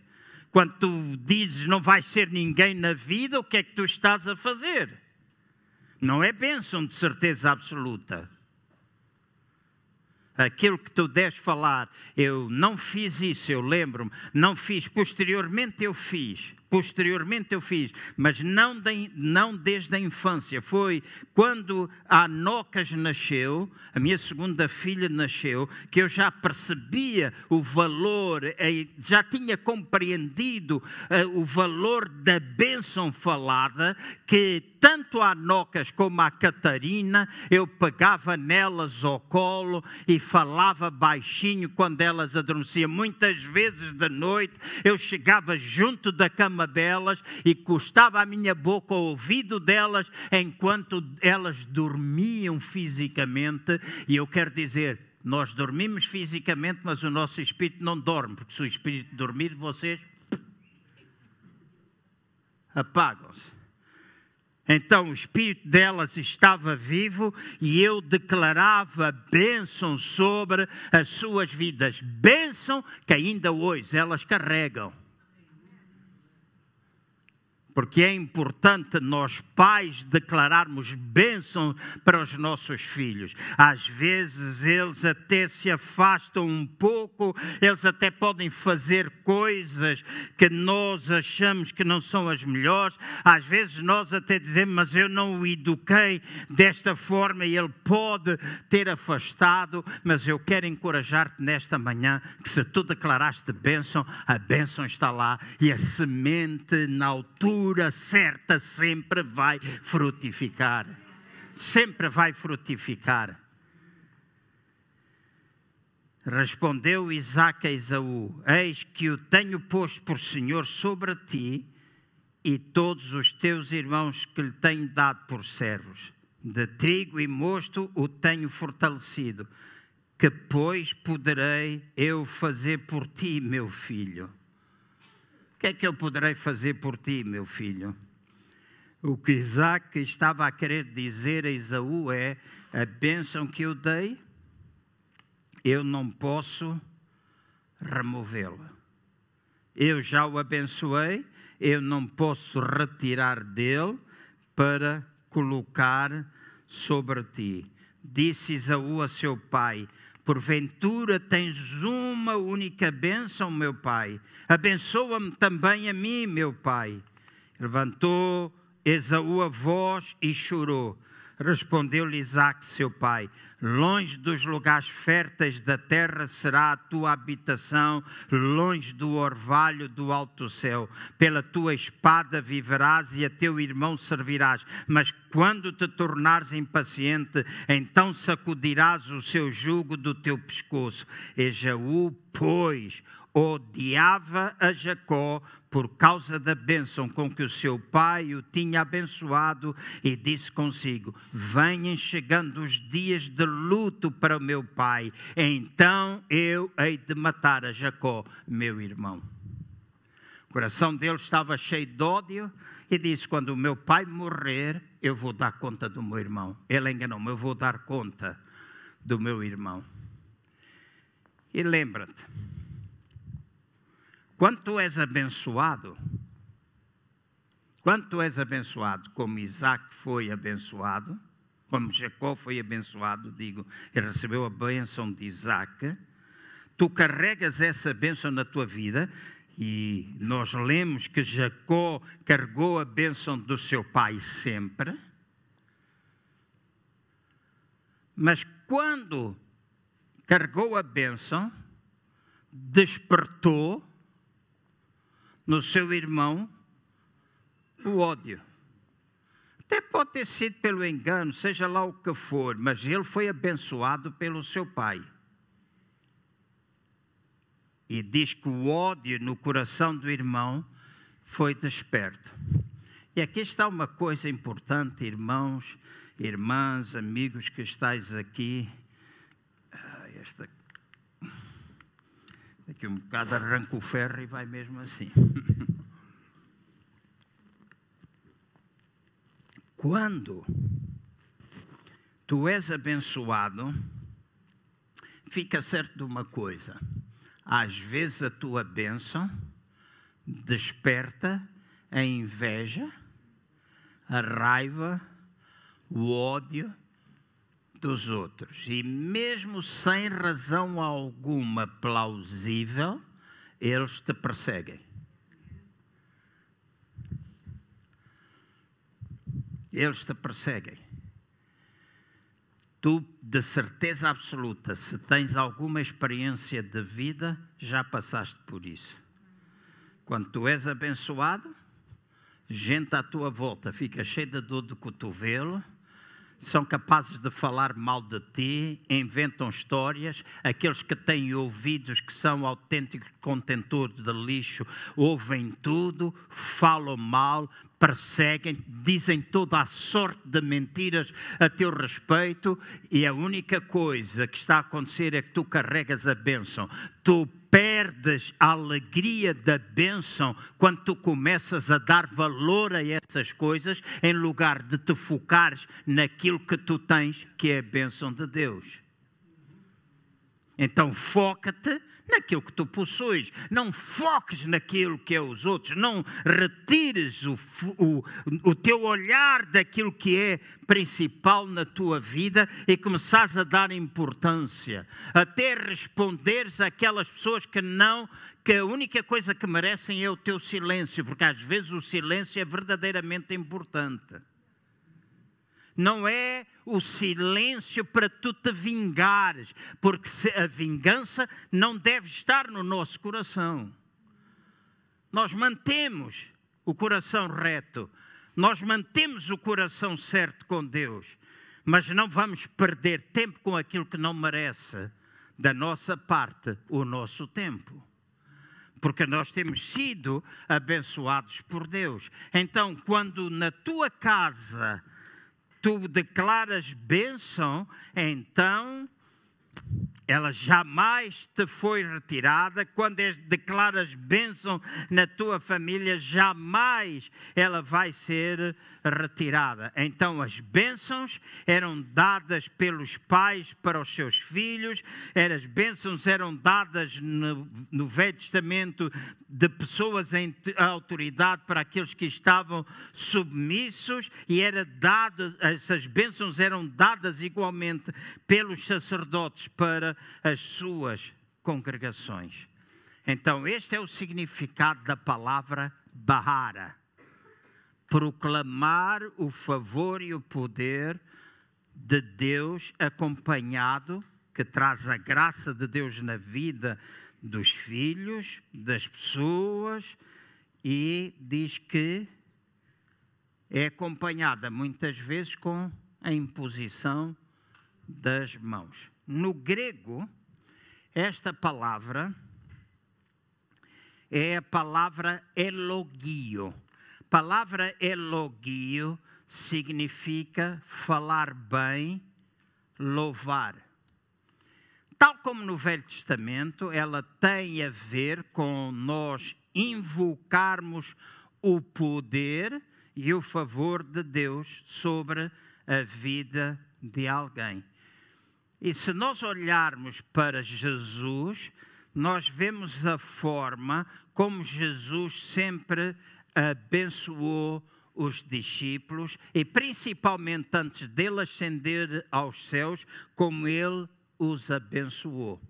Quando tu dizes não vais ser ninguém na vida, o que é que tu estás a fazer? Não é bênção de certeza absoluta. Aquilo que tu deves falar, eu não fiz isso, eu lembro-me, não fiz, posteriormente eu fiz. Posteriormente eu fiz, mas não, de, não desde a infância. Foi quando a Anocas nasceu, a minha segunda filha nasceu, que eu já percebia o valor, eh, já tinha compreendido eh, o valor da bênção falada, que tanto a Anocas como a Catarina, eu pegava nelas ao colo e falava baixinho quando elas adormeciam. Muitas vezes de noite eu chegava junto da cama delas e costava a minha boca ao ouvido delas enquanto elas dormiam fisicamente. E eu quero dizer, nós dormimos fisicamente, mas o nosso espírito não dorme, porque se o espírito dormir, vocês apagam-se. Então o espírito delas estava vivo e eu declarava bênção sobre as suas vidas. Bênção que ainda hoje elas carregam porque é importante nós pais declararmos bênção para os nossos filhos. Às vezes eles até se afastam um pouco, eles até podem fazer coisas que nós achamos que não são as melhores. Às vezes nós até dizemos, mas eu não o eduquei desta forma e ele pode ter afastado, mas eu quero encorajar-te nesta manhã que se tu declaraste bênção, a bênção está lá e a semente na altura altura certa sempre vai frutificar. Sempre vai frutificar. Respondeu Isaac a Esaú: Eis que o tenho posto por Senhor sobre ti e todos os teus irmãos que lhe tenho dado por servos. De trigo e mosto o tenho fortalecido. Que, pois, poderei eu fazer por ti, meu filho? Que é que eu poderei fazer por ti, meu filho? O que Isaac estava a querer dizer a Esaú é: a bênção que eu dei, eu não posso removê-la. Eu já o abençoei, eu não posso retirar dele para colocar sobre ti. Disse Esaú a seu pai: Porventura tens uma única bênção, meu pai. Abençoa-me também a mim, meu pai. Levantou Esaú a voz e chorou. Respondeu-lhe Isaac, seu pai: Longe dos lugares férteis da terra será a tua habitação, longe do orvalho do alto céu. Pela tua espada viverás e a teu irmão servirás. Mas quando te tornares impaciente, então sacudirás o seu jugo do teu pescoço. Ejaú, pois, odiava a Jacó por causa da bênção com que o seu pai o tinha abençoado e disse consigo: Venham chegando os dias de luto para o meu pai, então eu hei de matar a Jacó, meu irmão. O coração dele estava cheio de ódio e disse: Quando o meu pai morrer, eu vou dar conta do meu irmão. Ele enganou-me, eu vou dar conta do meu irmão. E lembra-te, quando tu és abençoado, quando tu és abençoado, como Isaac foi abençoado, como Jacó foi abençoado, digo, e recebeu a bênção de Isaac, tu carregas essa bênção na tua vida, e nós lemos que Jacó carregou a bênção do seu pai sempre. Mas quando carregou a bênção, despertou no seu irmão o ódio. Até pode ter sido pelo engano, seja lá o que for, mas ele foi abençoado pelo seu pai. E diz que o ódio no coração do irmão foi desperto. E aqui está uma coisa importante, irmãos, irmãs, amigos que estáis aqui. Ah, esta Daqui um bocado arranca o ferro e vai mesmo assim. Quando tu és abençoado, fica certo de uma coisa: às vezes a tua bênção desperta a inveja, a raiva, o ódio dos outros. E mesmo sem razão alguma plausível, eles te perseguem. Eles te perseguem. Tu, de certeza absoluta, se tens alguma experiência de vida, já passaste por isso. Quando tu és abençoado, gente à tua volta fica cheia de dor de cotovelo, são capazes de falar mal de ti, inventam histórias. Aqueles que têm ouvidos que são autênticos contentores de lixo ouvem tudo, falam mal, perseguem, dizem toda a sorte de mentiras a teu respeito, e a única coisa que está a acontecer é que tu carregas a bênção. Tu perdes a alegria da bênção quando tu começas a dar valor a essas coisas em lugar de te focares naquilo que tu tens, que é a bênção de Deus. Então foca-te naquilo que tu possuis. Não foques naquilo que é os outros. Não retires o, o, o teu olhar daquilo que é principal na tua vida e começares a dar importância. Até responderes àquelas pessoas que não, que a única coisa que merecem é o teu silêncio, porque às vezes o silêncio é verdadeiramente importante não é o silêncio para tu te vingares, porque a vingança não deve estar no nosso coração. Nós mantemos o coração reto, nós mantemos o coração certo com Deus, mas não vamos perder tempo com aquilo que não merece da nossa parte o nosso tempo porque nós temos sido abençoados por Deus. Então, quando na tua casa tu declaras bênção, então ela jamais te foi retirada. Quando declaras bênção na tua família, jamais ela vai ser retirada. Então, as bênçãos eram dadas pelos pais para os seus filhos, as bênçãos eram dadas no, no Velho Testamento de pessoas em autoridade para aqueles que estavam submissos, e era dado, essas bênçãos eram dadas igualmente pelos sacerdotes para as suas congregações. Então, este é o significado da palavra Bahara. Proclamar o favor e o poder de Deus acompanhado, que traz a graça de Deus na vida dos filhos, das pessoas, e diz que é acompanhada muitas vezes com a imposição das mãos. No grego, esta palavra é a palavra elogio. Palavra elogio significa falar bem, louvar. Tal como no Velho Testamento, ela tem a ver com nós invocarmos o poder e o favor de Deus sobre a vida de alguém. E se nós olharmos para Jesus, nós vemos a forma como Jesus sempre abençoou os discípulos e principalmente antes dele ascender aos céus, como ele os abençoou.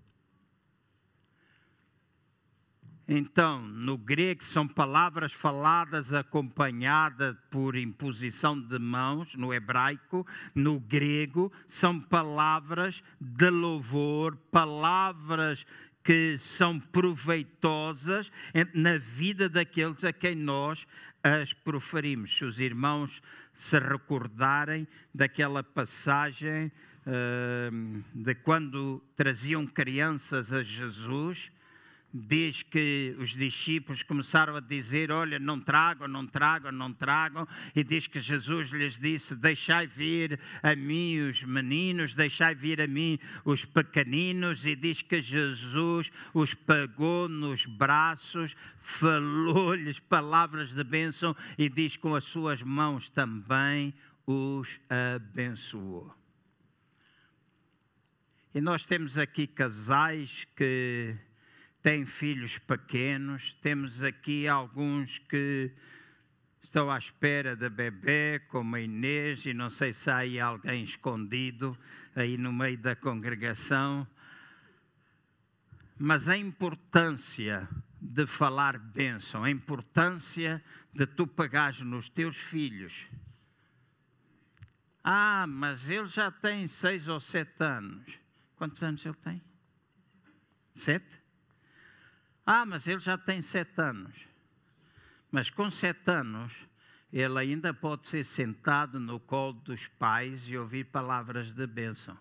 Então, no grego são palavras faladas acompanhadas por imposição de mãos, no hebraico, no grego são palavras de louvor, palavras que são proveitosas na vida daqueles a quem nós as proferimos. Se os irmãos se recordarem daquela passagem uh, de quando traziam crianças a Jesus, diz que os discípulos começaram a dizer: Olha, não tragam, não tragam, não tragam. E diz que Jesus lhes disse: Deixai vir a mim os meninos, deixai vir a mim os pequeninos. E diz que Jesus os pagou nos braços, falou-lhes palavras de bênção e diz com as suas mãos também os abençoou. E nós temos aqui casais que têm filhos pequenos, temos aqui alguns que estão à espera da bebê, como a Inês, e não sei se há aí alguém escondido aí no meio da congregação. Mas a importância de falar bênção, a importância de tu pagares nos teus filhos Ah, mas ele já tem seis ou sete anos. Quantos anos ele tem? Sete? Ah, mas ele já tem sete anos. Mas com sete anos, ele ainda pode ser sentado no colo dos pais e ouvir palavras de bênção.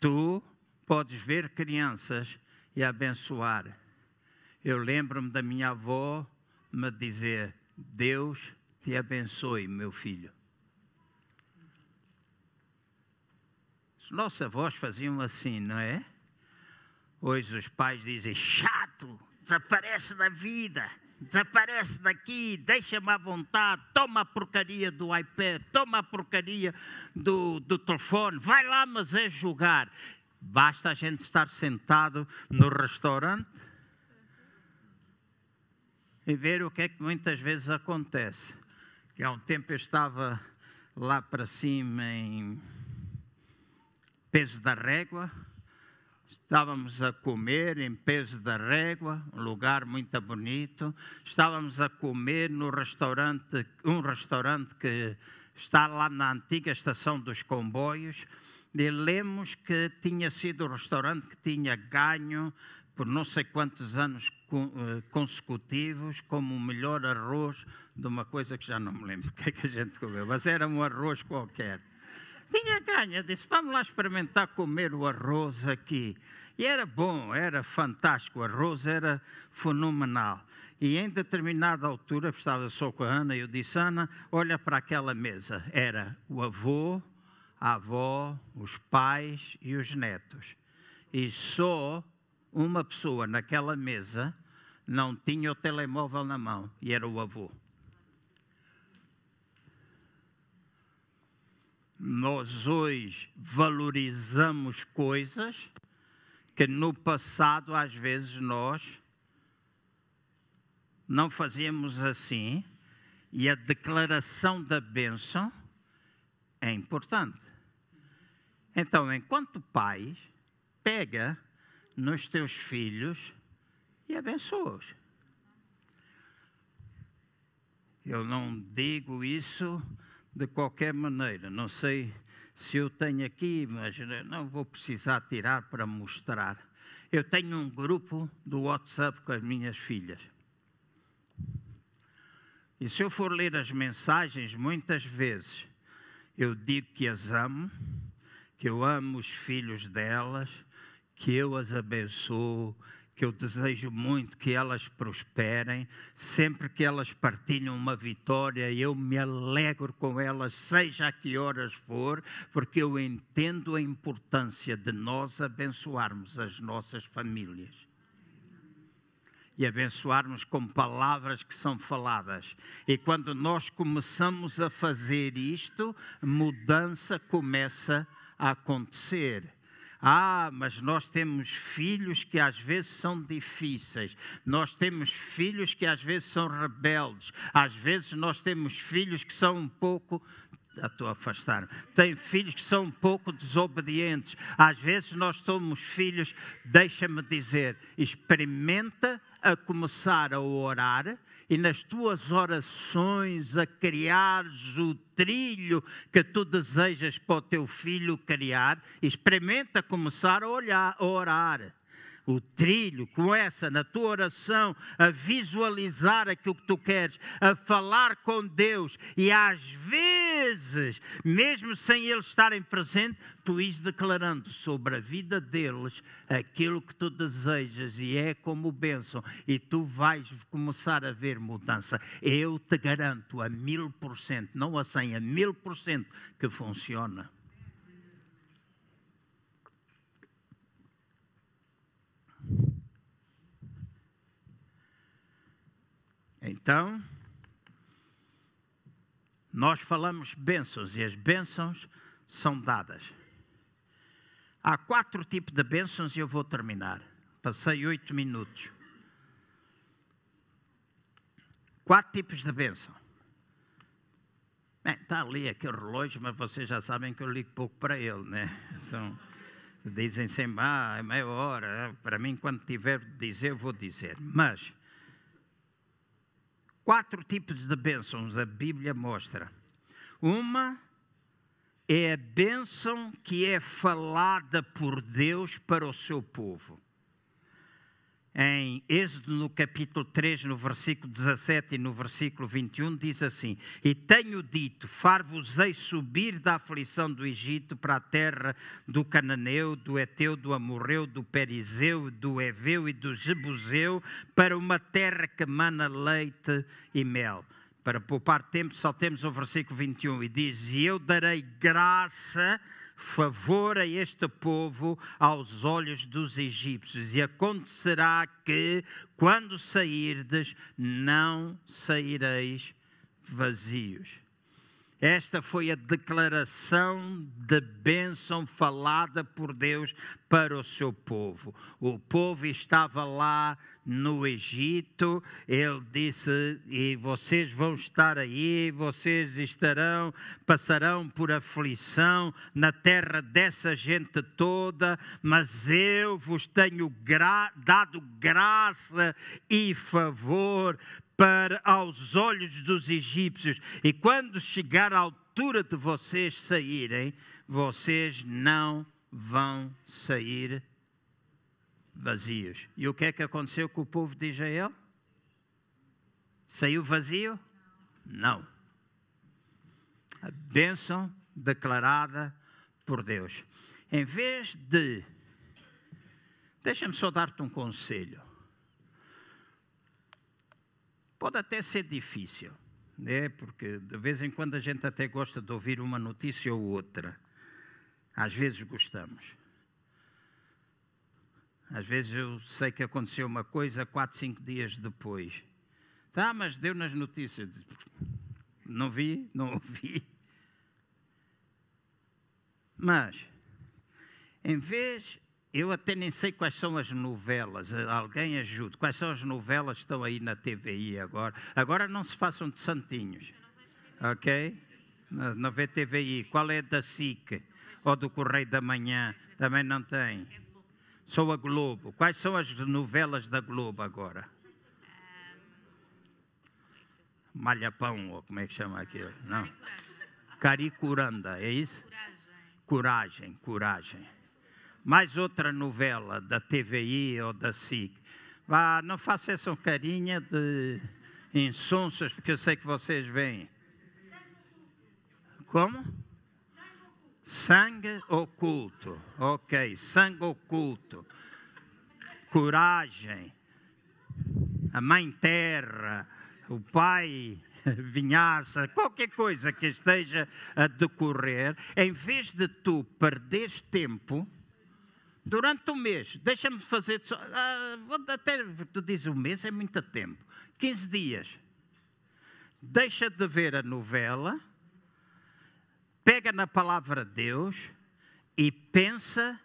Tu podes ver crianças e abençoar. Eu lembro-me da minha avó me dizer: Deus te abençoe, meu filho. Os nossos avós faziam assim, não é? Hoje os pais dizem: chato, desaparece da vida, desaparece daqui, deixa-me à vontade, toma a porcaria do iPad, toma a porcaria do, do telefone, vai lá, mas é jogar. Basta a gente estar sentado no restaurante e ver o que é que muitas vezes acontece. Que há um tempo eu estava lá para cima em peso da régua, estávamos a comer em peso da régua, um lugar muito bonito, estávamos a comer no restaurante, um restaurante que está lá na antiga estação dos comboios, e lemos que tinha sido o restaurante que tinha ganho por não sei quantos anos eh, consecutivos como o melhor arroz de uma coisa que já não me lembro o que é que a gente comeu, mas era um arroz qualquer. Tinha ganho, disse, vamos lá experimentar comer o arroz aqui. E era bom, era fantástico, o arroz era fenomenal. E em determinada altura, estava só com a Ana, eu disse, Ana, olha para aquela mesa. Era o avô, a avó, os pais e os netos. E só uma pessoa naquela mesa não tinha o telemóvel na mão e era o avô. Nós hoje valorizamos coisas que no passado às vezes nós não fazíamos assim e a declaração da bênção é importante. Então, enquanto pai, pega nos teus filhos e abençoa-os. Eu não digo isso de qualquer maneira. Não sei se eu tenho aqui, mas não vou precisar tirar para mostrar. Eu tenho um grupo do WhatsApp com as minhas filhas. E se eu for ler as mensagens, muitas vezes eu digo que as amo, que eu amo os filhos delas, que eu as abençoo, que eu desejo muito que elas prosperem. Sempre que elas partilham uma vitória, eu me alegro com elas, seja a que horas for, porque eu entendo a importância de nós abençoarmos as nossas famílias. E abençoarmos com palavras que são faladas. E quando nós começamos a fazer isto, mudança começa a acontecer ah, mas nós temos filhos que às vezes são difíceis, nós temos filhos que às vezes são rebeldes, às vezes nós temos filhos que são um pouco a afastar. Tem filhos que são um pouco desobedientes. Às vezes nós somos filhos, deixa-me dizer, experimenta a começar a orar e nas tuas orações a criares o trilho que tu desejas para o teu filho criar, experimenta começar a, olhar, a orar o trilho, começa na tua oração a visualizar aquilo que tu queres, a falar com Deus e às vezes, mesmo sem eles estarem presentes, tu ires declarando sobre a vida deles aquilo que tu desejas e é como bênção e tu vais começar a ver mudança. Eu te garanto a mil por cento, não a cem, a mil por cento que funciona. Então, nós falamos bênçãos e as bênçãos são dadas. Há quatro tipos de bênçãos e eu vou terminar. Passei oito minutos. Quatro tipos de bênção. Bem, está ali aquele relógio, mas vocês já sabem que eu ligo pouco para ele, né? Então, dizem sempre, ah, é meia hora. Para mim, quando tiver de dizer, vou dizer. Mas quatro tipos de bênçãos a Bíblia mostra. Uma é a bênção que é falada por Deus para o seu povo em Êxodo, no capítulo 3, no versículo 17 e no versículo 21, diz assim: E tenho dito, far-vos-ei subir da aflição do Egito para a terra do Cananeu, do Eteu, do Amorreu, do Perizeu, do Eveu e do Jebuseu, para uma terra que mana leite e mel. Para poupar tempo, só temos o versículo 21 e diz: E eu darei graça favor a este povo aos olhos dos egípcios, e acontecerá que, quando sairdes, não saireis vazios. Esta foi a declaração de bênção falada por Deus para o seu povo. O povo estava lá no Egito, ele disse: E vocês vão estar aí, vocês estarão, passarão por aflição na terra dessa gente toda, mas eu vos tenho gra dado graça e favor para aos olhos dos egípcios, e quando chegar a altura de vocês saírem, vocês não vão sair vazios. E o que é que aconteceu com o povo de Israel? Saiu vazio? Não. A bênção declarada por Deus. Em vez de. Deixa-me só dar-te um conselho. Pode até ser difícil, né? porque de vez em quando a gente até gosta de ouvir uma notícia ou outra. Às vezes gostamos. Às vezes eu sei que aconteceu uma coisa quatro, cinco dias depois. Tá, mas deu nas notícias. Não vi, não ouvi. Mas, em vez eu até nem sei quais são as novelas, alguém ajude. Quais são as novelas que estão aí na TVI agora? Agora não se façam de santinhos, ok? Na, VTVI. Qual é da SIC? Ou do Correio da Manhã? Também não tem. Sou a Globo. Quais são as novelas da Globo agora? Malhapão, ou como é que chama aquilo? Não. Caricuranda, é isso? Coragem, coragem mais outra novela da TVI ou da SIC. Vá, não faça essa carinha de insonsas, porque eu sei que vocês veem. Como? Sangue oculto. Ok, sangue oculto. Coragem. A mãe terra, o pai vinhaça, qualquer coisa que esteja a decorrer, em vez de tu perderes tempo durante um mês, deixa-me fazer. Ah, até tu dizes um mês é muito tempo. 15 dias. Deixa de ver a novela, pega na palavra de Deus e pensa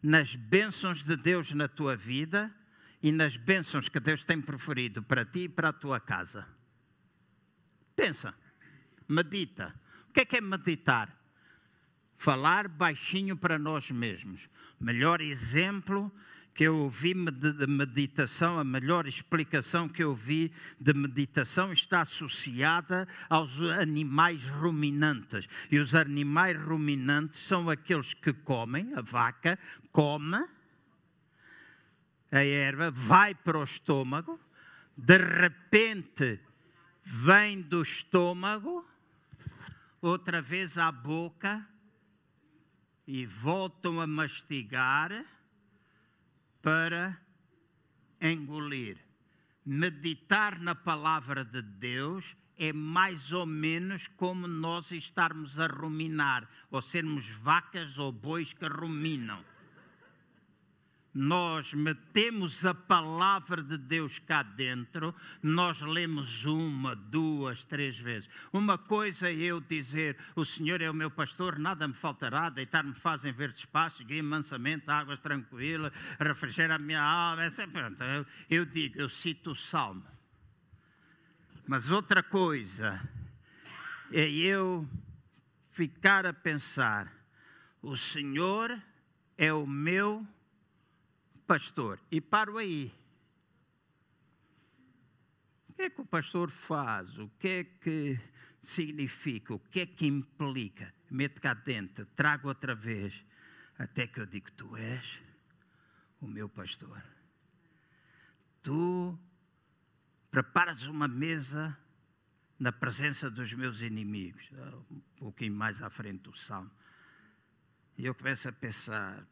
nas bênçãos de Deus na tua vida e nas bênçãos que Deus tem preferido para ti e para a tua casa. Pensa, medita. O que é que é meditar? Falar baixinho para nós mesmos. Melhor exemplo que eu ouvi de meditação, a melhor explicação que eu vi de meditação está associada aos animais ruminantes. E os animais ruminantes são aqueles que comem, a vaca come a erva, vai para o estômago, de repente vem do estômago, outra vez à boca e voltam a mastigar para engolir. Meditar na palavra de Deus é mais ou menos como nós estarmos a ruminar, ou sermos vacas ou bois que ruminam nós metemos a palavra de Deus cá dentro, nós lemos uma, duas, três vezes. Uma coisa é eu dizer: O Senhor é o meu pastor, nada me faltará, deitar-me fazem ver espaço, guia mansamente, águas tranquilas, refrigera a minha alma. Eu digo, eu cito o salmo. Mas outra coisa é eu ficar a pensar: O Senhor é o meu pastor pastor. E paro aí. que é que o pastor faz? O que é que significa? O que é que implica? Mete cá dentro, trago outra vez, até que eu digo: Tu és o meu pastor. Tu preparas uma mesa na presença dos meus inimigos. Um pouquinho mais à frente do salmo. E eu começo a pensar,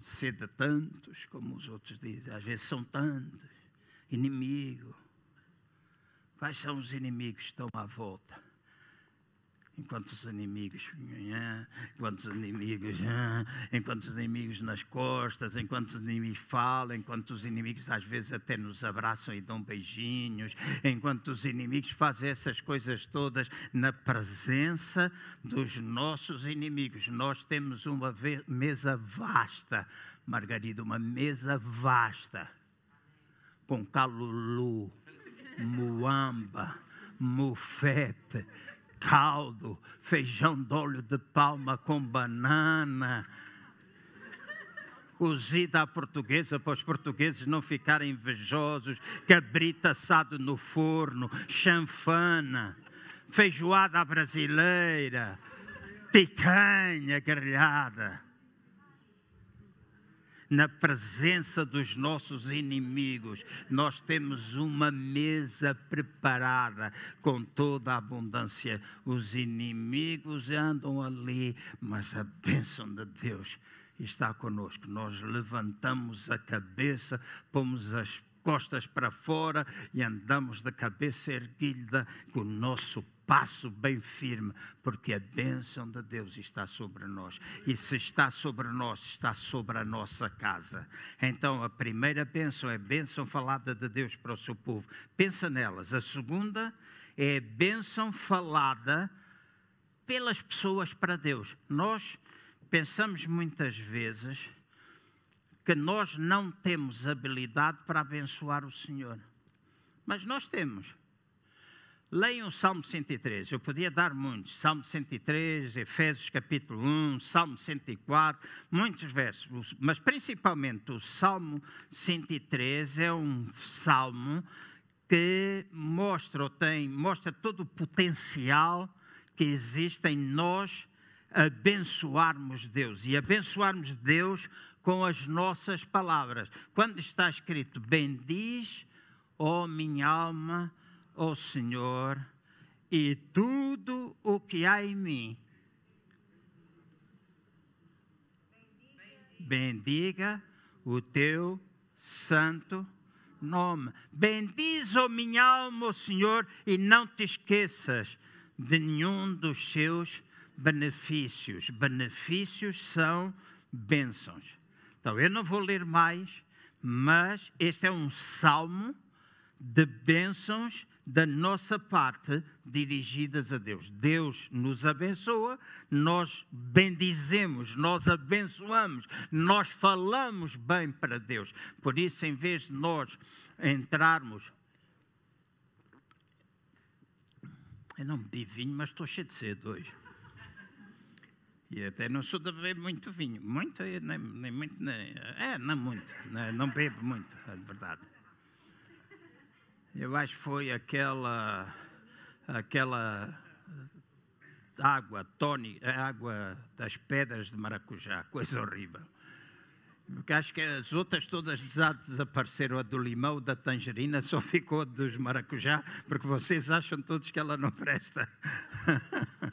ser de tantos, como os outros dizem, às vezes são tantos, inimigo. Quais são os inimigos que estão à volta? Enquanto os inimigos, enquanto os inimigos, enquanto os inimigos nas costas, enquanto os inimigos falam, enquanto os inimigos às vezes até nos abraçam e dão beijinhos, enquanto os inimigos fazem essas coisas todas na presença dos nossos inimigos. Nós temos uma mesa vasta, Margarida, uma mesa vasta, com calulu, muamba, mufete, caldo, feijão de óleo de palma com banana, cozida à portuguesa para os portugueses não ficarem invejosos, cabrito assado no forno, chanfana, feijoada brasileira, picanha grelhada na presença dos nossos inimigos. Nós temos uma mesa preparada com toda a abundância. Os inimigos andam ali, mas a bênção de Deus está conosco. Nós levantamos a cabeça, pomos as costas para fora e andamos de cabeça erguida com o nosso passo bem firme, porque a bênção de Deus está sobre nós. E se está sobre nós, está sobre a nossa casa. Então, a primeira bênção é a bênção falada de Deus para o seu povo. Pensa nelas. A segunda é a bênção falada pelas pessoas para Deus. Nós pensamos muitas vezes que nós não temos habilidade para abençoar o Senhor. Mas nós temos. Leiam o Salmo 103, eu podia dar muitos. Salmo 103, Efésios capítulo 1, Salmo 104, muitos versos. Mas principalmente o Salmo 103 é um salmo que mostra, ou tem, mostra todo o potencial que existe em nós abençoarmos Deus. E abençoarmos Deus com as nossas palavras. Quando está escrito, bendiz, ó minha alma, ó Senhor, e tudo o que há em mim. Bendiga o teu santo nome. Bendiz, ó minha alma, ó Senhor, e não te esqueças de nenhum dos seus benefícios. Benefícios são bênçãos. Então, eu não vou ler mais, mas este é um salmo de bênçãos da nossa parte dirigidas a Deus. Deus nos abençoa, nós bendizemos, nós abençoamos, nós falamos bem para Deus. Por isso, em vez de nós entrarmos. Eu não bebi vinho, mas estou cheio de sede hoje. E até não sou de beber muito vinho. Muito, nem, nem muito, nem, é, não muito. Não, não bebo muito, é verdade. Eu acho que foi aquela, aquela água tônica, água das pedras de maracujá, coisa horrível. Porque acho que as outras todas desapareceram, a do limão, da tangerina, só ficou dos maracujá, porque vocês acham todos que ela não presta.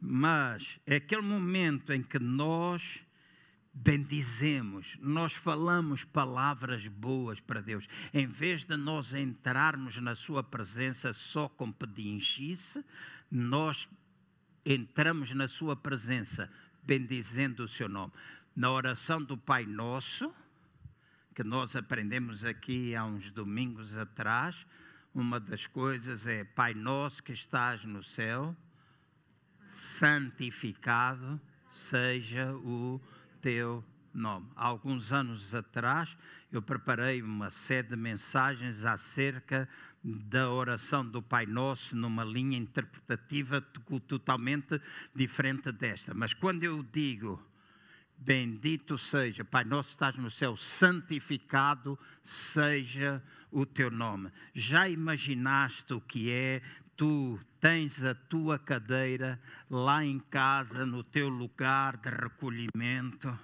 Mas é aquele momento em que nós bendizemos, nós falamos palavras boas para Deus. Em vez de nós entrarmos na Sua presença só com pedinchice, nós entramos na Sua presença bendizendo o Seu nome. Na oração do Pai Nosso, que nós aprendemos aqui há uns domingos atrás, uma das coisas é: Pai Nosso que estás no céu, santificado seja o teu nome. Há alguns anos atrás, eu preparei uma série de mensagens acerca da oração do Pai Nosso numa linha interpretativa totalmente diferente desta. Mas quando eu digo Bendito seja, Pai nosso estás no céu, santificado seja o teu nome. Já imaginaste o que é? Tu tens a tua cadeira lá em casa, no teu lugar de recolhimento.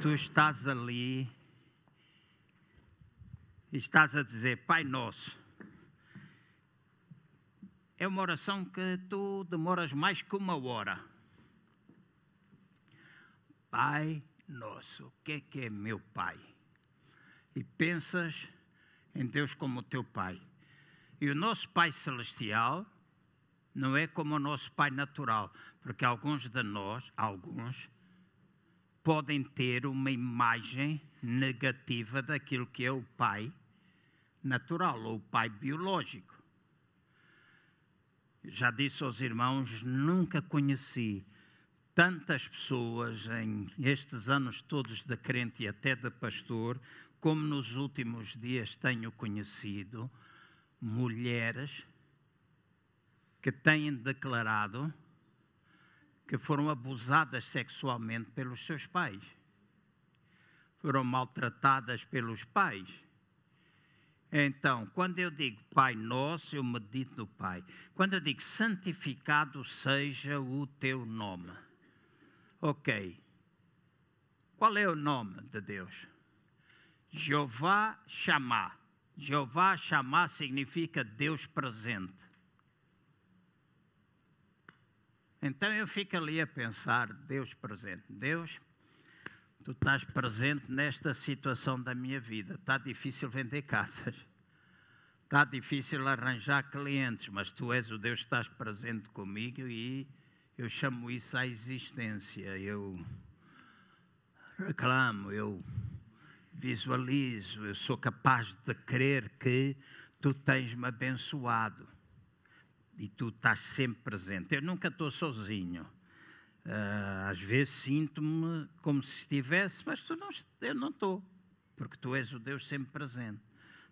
Tu estás ali e estás a dizer: Pai Nosso. É uma oração que tu demoras mais que uma hora. Pai Nosso, o que é que é meu Pai? E pensas em Deus como teu Pai. E o nosso Pai Celestial não é como o nosso Pai natural, porque alguns de nós, alguns, podem ter uma imagem negativa daquilo que é o pai natural ou o pai biológico. Já disse aos irmãos, nunca conheci tantas pessoas em estes anos todos de crente e até de pastor, como nos últimos dias tenho conhecido mulheres que têm declarado que foram abusadas sexualmente pelos seus pais, foram maltratadas pelos pais. Então, quando eu digo Pai Nosso, eu medito no Pai. Quando eu digo santificado seja o teu nome. Ok. Qual é o nome de Deus? Jeová chamar. Jeová chamar significa Deus presente. Então eu fico ali a pensar, Deus presente, Deus, tu estás presente nesta situação da minha vida. Está difícil vender casas, está difícil arranjar clientes, mas tu és o Deus que estás presente comigo e eu chamo isso à existência. Eu reclamo, eu visualizo, eu sou capaz de crer que tu tens me abençoado e tu estás sempre presente. Eu nunca estou sozinho. Uh, às vezes sinto-me como se estivesse, mas tu não, eu não estou, porque tu és o Deus sempre presente.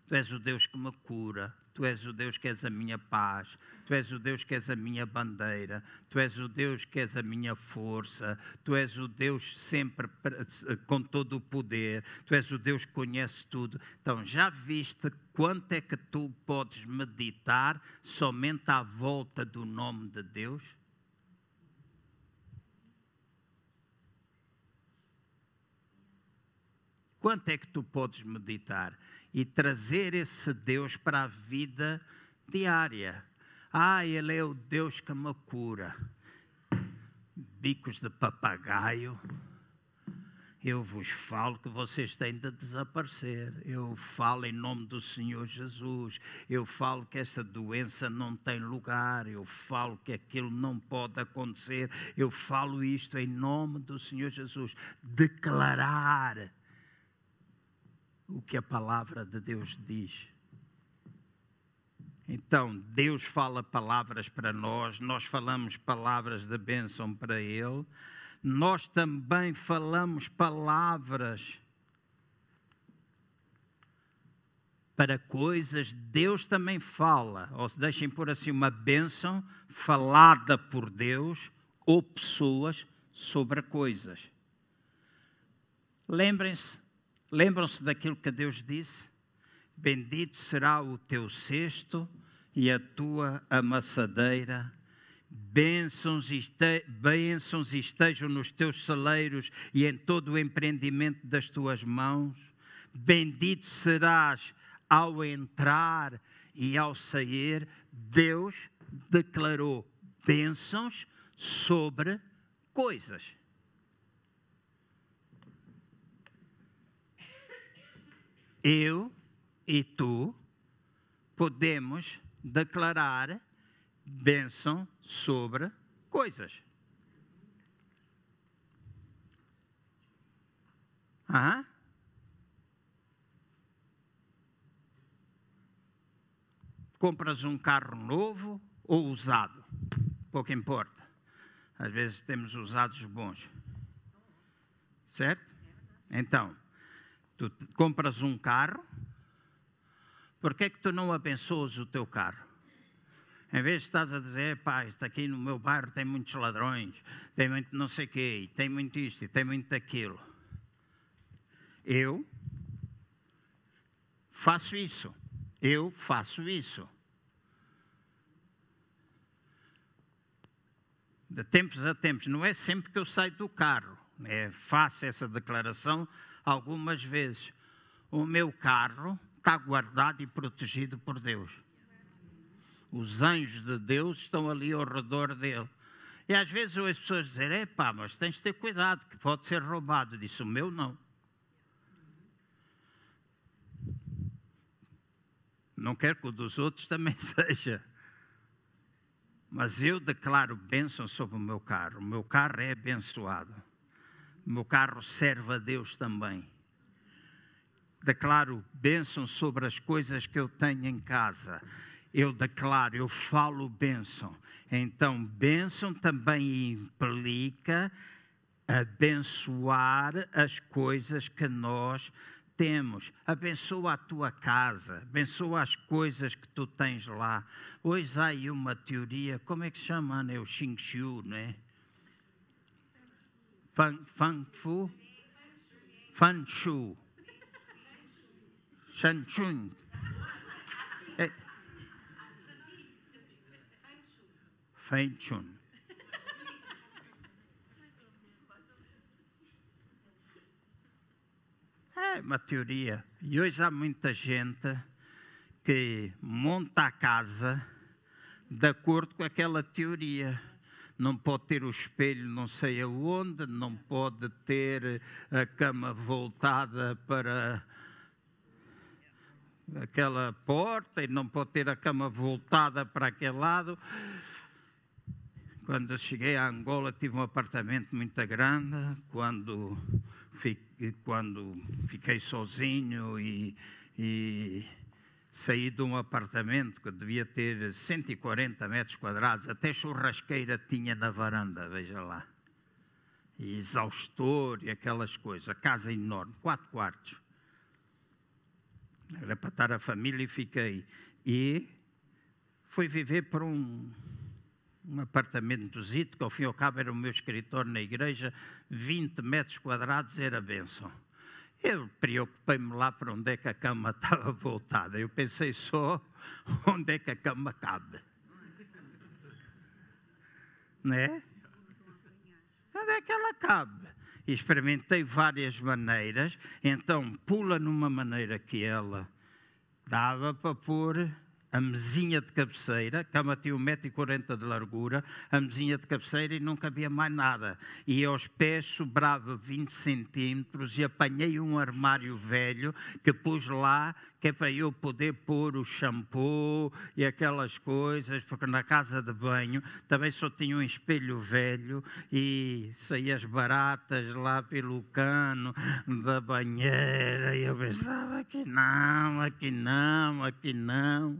Tu és o Deus que me cura, Tu és o Deus que és a minha paz, Tu és o Deus que és a minha bandeira, Tu és o Deus que és a minha força, Tu és o Deus sempre com todo o poder, Tu és o Deus que conhece tudo. Então, já viste quanto é que tu podes meditar somente à volta do nome de Deus? Quanto é que tu podes meditar e trazer esse Deus para a vida diária? Ah, Ele é o Deus que me cura. Bicos de papagaio. Eu vos falo que vocês têm de desaparecer. Eu falo em nome do Senhor Jesus. Eu falo que essa doença não tem lugar. Eu falo que aquilo não pode acontecer. Eu falo isto em nome do Senhor Jesus. Declarar o que a palavra de Deus diz. Então, Deus fala palavras para nós, nós falamos palavras de bênção para Ele, nós também falamos palavras para coisas, Deus também fala, ou se deixem por assim uma bênção falada por Deus ou pessoas sobre coisas. Lembrem-se Lembram-se daquilo que Deus disse? Bendito será o teu cesto e a tua amassadeira. Bênçãos, este, bênçãos estejam nos teus celeiros e em todo o empreendimento das tuas mãos. Bendito serás ao entrar e ao sair. Deus declarou bênçãos sobre coisas. Eu e tu podemos declarar bênção sobre coisas. Compras um carro novo ou usado, pouco importa. Às vezes temos usados bons. Certo? Então, Tu compras um carro, por que é que tu não abençoas o teu carro? Em vez de estás a dizer, pá, isto aqui no meu bairro tem muitos ladrões, tem muito não sei o quê, tem muito isto e tem muito aquilo. Eu faço isso. Eu faço isso. De tempos a tempos, não é sempre que eu saio do carro, é, faço essa declaração algumas vezes. O meu carro está guardado e protegido por Deus. Os anjos de Deus estão ali ao redor dele. E às vezes eu as pessoas dizem, pá, mas tens de ter cuidado, que pode ser roubado. Disse, o meu não. Não quero que o dos outros também seja. Mas eu declaro bênção sobre o meu carro. O meu carro é abençoado. Meu carro serve a Deus também. Declaro bênção sobre as coisas que eu tenho em casa. Eu declaro, eu falo bênção. Então, bênção também implica abençoar as coisas que nós temos. Abençoa a tua casa, abençoa as coisas que tu tens lá. Hoje há aí uma teoria, como é que chama? Né? O Xing Shu, né? Feng, feng Fu? Fan Shu. Shan Chun. É. Feng Chun. É uma teoria. E hoje há muita gente que monta a casa de acordo com aquela teoria. Não pode ter o espelho não sei aonde, não pode ter a cama voltada para aquela porta e não pode ter a cama voltada para aquele lado. Quando cheguei a Angola tive um apartamento muito grande. Quando quando fiquei sozinho e, e saí de um apartamento que devia ter 140 metros quadrados, até churrasqueira tinha na varanda, veja lá. E exaustor e aquelas coisas. Casa enorme, quatro quartos. Era para estar a família e fiquei. E fui viver para um, um apartamentozito, que ao fim e ao cabo era o meu escritório na igreja, 20 metros quadrados era benção. Eu preocupei-me lá para onde é que a cama estava voltada. Eu pensei só onde é que a cama cabe. Né? Onde é que ela cabe? Experimentei várias maneiras, então pula numa maneira que ela dava para pôr a mesinha de cabeceira, a cama tinha 1,40m de largura, a mesinha de cabeceira e não cabia mais nada. E aos pés sobrava 20 centímetros e apanhei um armário velho que pus lá, que é para eu poder pôr o shampoo e aquelas coisas, porque na casa de banho também só tinha um espelho velho e saía as baratas lá pelo cano da banheira e eu pensava que não, aqui não, aqui não.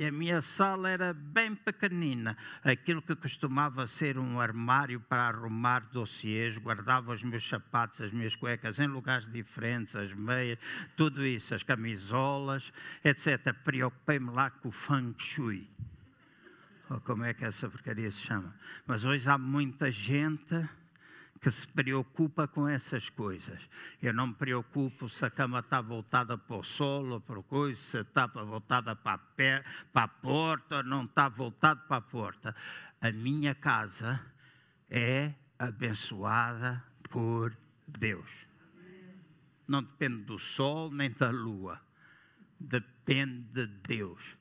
E a minha sala era bem pequenina. Aquilo que costumava ser um armário para arrumar dossiês, guardava os meus sapatos, as minhas cuecas em lugares diferentes, as meias, tudo isso, as camisolas, etc. Preocupei-me lá com o feng shui. Ou como é que essa porcaria se chama? Mas hoje há muita gente que se preocupa com essas coisas. Eu não me preocupo se a cama está voltada para o sol ou para coisa, se está voltada para a, pé, para a porta ou não está voltada para a porta. A minha casa é abençoada por Deus. Não depende do sol nem da lua. Depende de Deus.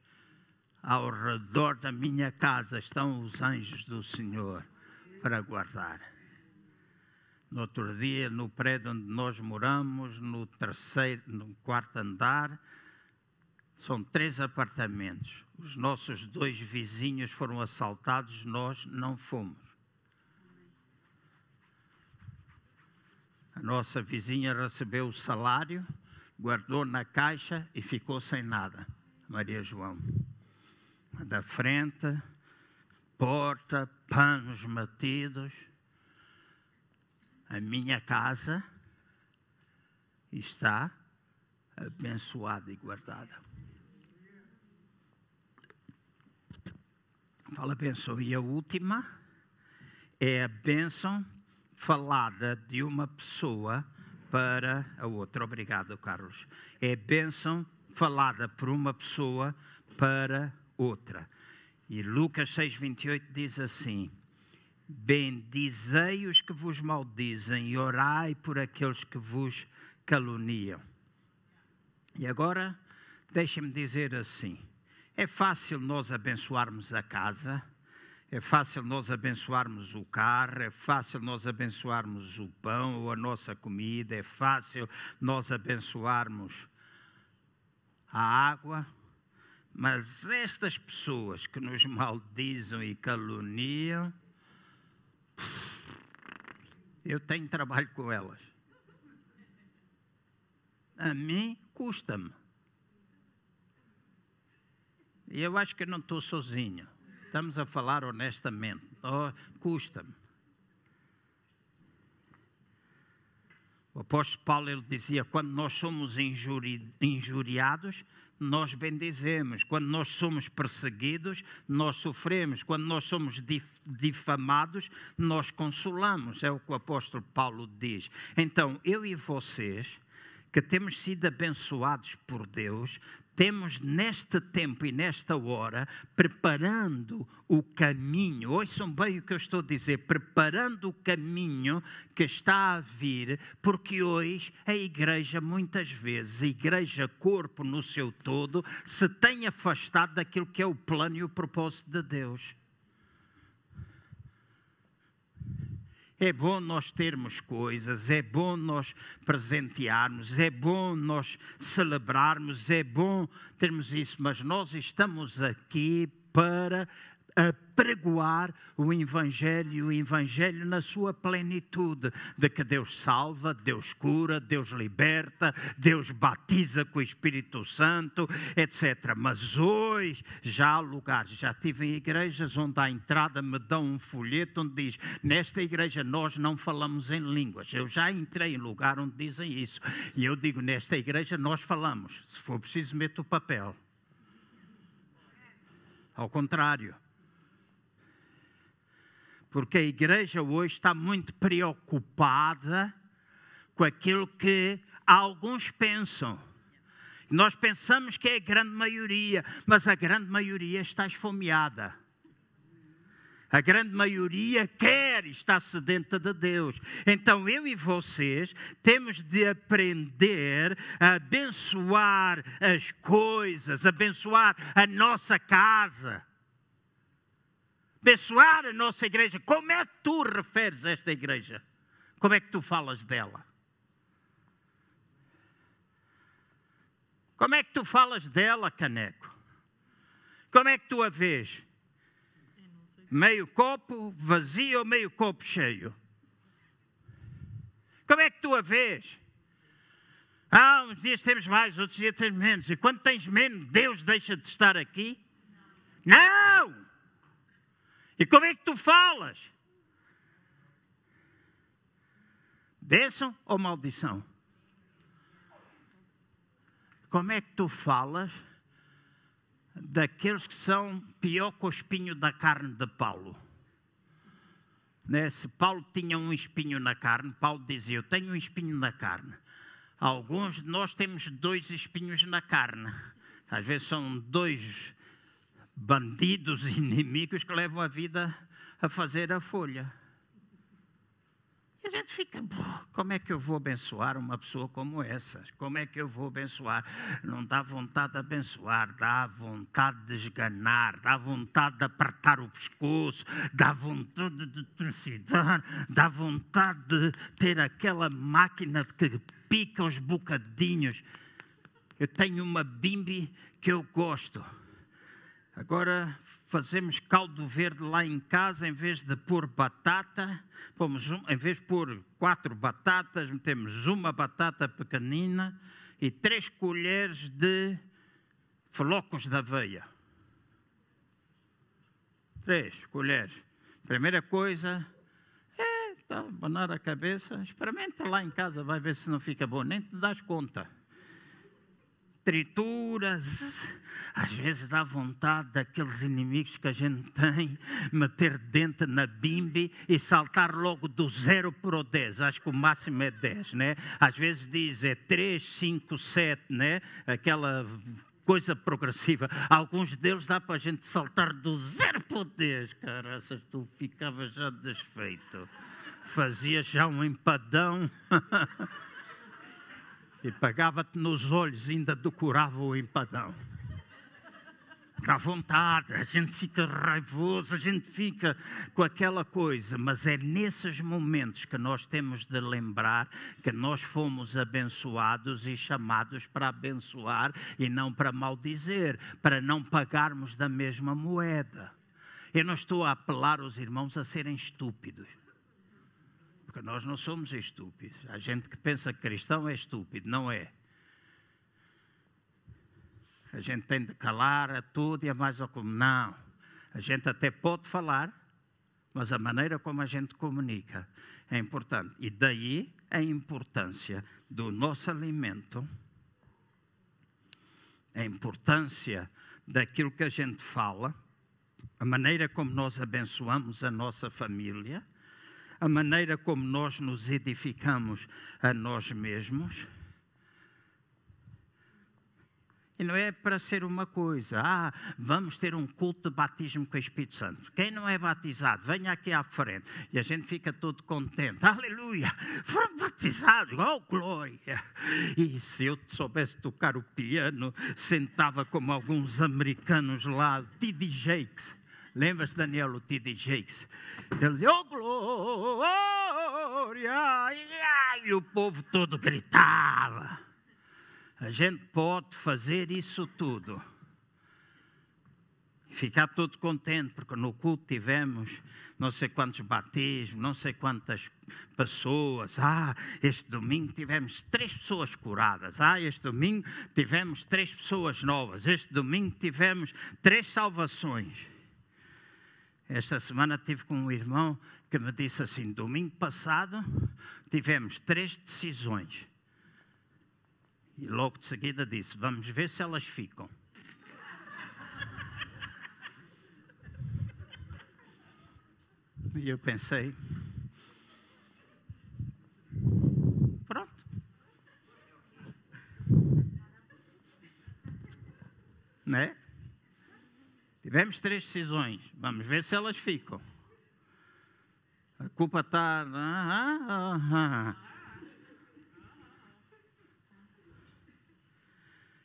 Ao redor da minha casa estão os anjos do Senhor para guardar. No outro dia, no prédio onde nós moramos, no terceiro, no quarto andar, são três apartamentos. Os nossos dois vizinhos foram assaltados, nós não fomos. A nossa vizinha recebeu o salário, guardou na caixa e ficou sem nada. Maria João. Da frente, porta, panos metidos a minha casa está abençoada e guardada. Fala bênção. E a última é a bênção falada de uma pessoa para a outra. Obrigado, Carlos. É a bênção falada por uma pessoa para outra. E Lucas 6,28 diz assim: Bendizei os que vos maldizem e orai por aqueles que vos caluniam. E agora, deixem-me dizer assim: é fácil nós abençoarmos a casa, é fácil nós abençoarmos o carro, é fácil nós abençoarmos o pão ou a nossa comida, é fácil nós abençoarmos a água, mas estas pessoas que nos maldizem e caluniam, eu tenho trabalho com elas. A mim custa-me. E eu acho que não estou sozinho. Estamos a falar honestamente. Oh, Custa-me. O apóstolo Paulo ele dizia: quando nós somos injuri, injuriados, nós bendizemos. Quando nós somos perseguidos, nós sofremos. Quando nós somos difamados, nós consolamos. É o que o apóstolo Paulo diz. Então, eu e vocês, que temos sido abençoados por Deus, temos neste tempo e nesta hora preparando o caminho, ouçam bem o que eu estou a dizer, preparando o caminho que está a vir, porque hoje a igreja, muitas vezes, a igreja corpo no seu todo, se tem afastado daquilo que é o plano e o propósito de Deus. É bom nós termos coisas, é bom nós presentearmos, é bom nós celebrarmos, é bom termos isso, mas nós estamos aqui para pregoar o Evangelho, o Evangelho na sua plenitude, de que Deus salva, Deus cura, Deus liberta, Deus batiza com o Espírito Santo, etc. Mas hoje já há lugares, já tive em igrejas onde à entrada me dão um folheto onde diz: Nesta igreja nós não falamos em línguas. Eu já entrei em lugar onde dizem isso. E eu digo: Nesta igreja nós falamos. Se for preciso, meto o papel. Ao contrário porque a igreja hoje está muito preocupada com aquilo que alguns pensam. Nós pensamos que é a grande maioria, mas a grande maioria está esfomeada. A grande maioria quer estar sedenta de Deus. Então eu e vocês temos de aprender a abençoar as coisas, abençoar a nossa casa abençoar a nossa igreja. Como é que tu referes a esta igreja? Como é que tu falas dela? Como é que tu falas dela, caneco? Como é que tu a vês? Meio copo vazio ou meio copo cheio? Como é que tu a vês? Ah, uns dias temos mais, outros dias temos menos. E quando tens menos, Deus deixa de estar aqui? Não! E como é que tu falas? Bênção ou maldição? Como é que tu falas daqueles que são pior que o espinho da carne de Paulo? Né? Se Paulo tinha um espinho na carne, Paulo dizia: Eu tenho um espinho na carne. Alguns de nós temos dois espinhos na carne. Às vezes são dois bandidos inimigos que levam a vida a fazer a folha. E a gente fica, como é que eu vou abençoar uma pessoa como essa? Como é que eu vou abençoar? Não dá vontade de abençoar, dá vontade de esganar, dá vontade de apertar o pescoço, dá vontade de trucidar, dá vontade de ter aquela máquina que pica os bocadinhos. Eu tenho uma bimbi que eu gosto Agora fazemos caldo verde lá em casa, em vez de pôr batata, pomos um, em vez de pôr quatro batatas, metemos uma batata pequenina e três colheres de flocos de aveia. Três colheres. Primeira coisa, é, tá, abanar a cabeça, experimenta lá em casa, vai ver se não fica bom, nem te das conta. Trituras. Às vezes dá vontade daqueles inimigos que a gente tem, meter dentro na bimbi e saltar logo do zero para o 10. Acho que o máximo é 10, né? Às vezes diz é 3, 5, 7, né? Aquela coisa progressiva. Alguns deles dá para a gente saltar do zero para o 10. Caraças, tu ficavas já desfeito. Fazias já um empadão. e pagava-te nos olhos, ainda decorava o empadão. Dá vontade, a gente fica raivoso, a gente fica com aquela coisa, mas é nesses momentos que nós temos de lembrar que nós fomos abençoados e chamados para abençoar e não para maldizer, para não pagarmos da mesma moeda. Eu não estou a apelar os irmãos a serem estúpidos. Porque nós não somos estúpidos. A gente que pensa que cristão é estúpido, não é. A gente tem de calar a tudo e a mais ou como. Não. A gente até pode falar, mas a maneira como a gente comunica é importante. E daí a importância do nosso alimento, a importância daquilo que a gente fala, a maneira como nós abençoamos a nossa família a maneira como nós nos edificamos a nós mesmos. E não é para ser uma coisa, ah, vamos ter um culto de batismo com o Espírito Santo. Quem não é batizado, venha aqui à frente. E a gente fica todo contente. Aleluia! Foram batizados, oh glória! E se eu soubesse tocar o piano, sentava como alguns americanos lá, T.D. Jakes. Lembra-se, Daniel, o T.D. Jakes? Ele dizia, oh glória! E o povo todo gritava. A gente pode fazer isso tudo. Ficar todo contente, porque no culto tivemos não sei quantos batismos, não sei quantas pessoas. Ah, este domingo tivemos três pessoas curadas. Ah, este domingo tivemos três pessoas novas. Este domingo tivemos três salvações. Esta semana tive com um irmão que me disse assim: domingo passado tivemos três decisões. E logo de seguida disse: vamos ver se elas ficam. E eu pensei: pronto. Né? Tivemos três decisões, vamos ver se elas ficam. A culpa está. Ah, ah, ah.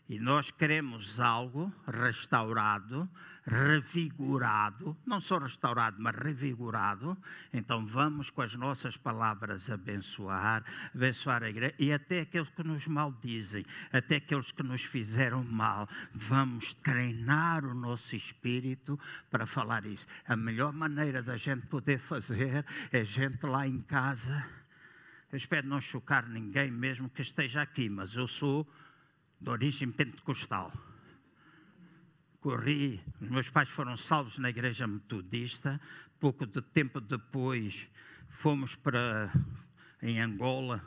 E nós queremos algo restaurado, revigorado, não só restaurado, mas revigorado. Então vamos com as nossas palavras abençoar, abençoar a igreja e até aqueles que nos maldizem, até aqueles que nos fizeram mal. Vamos treinar o nosso espírito para falar isso. A melhor maneira da gente poder fazer é gente lá em casa. Eu espero não chocar ninguém mesmo que esteja aqui, mas eu sou de origem pentecostal. Corri, os meus pais foram salvos na igreja metodista. Pouco de tempo depois fomos para em Angola.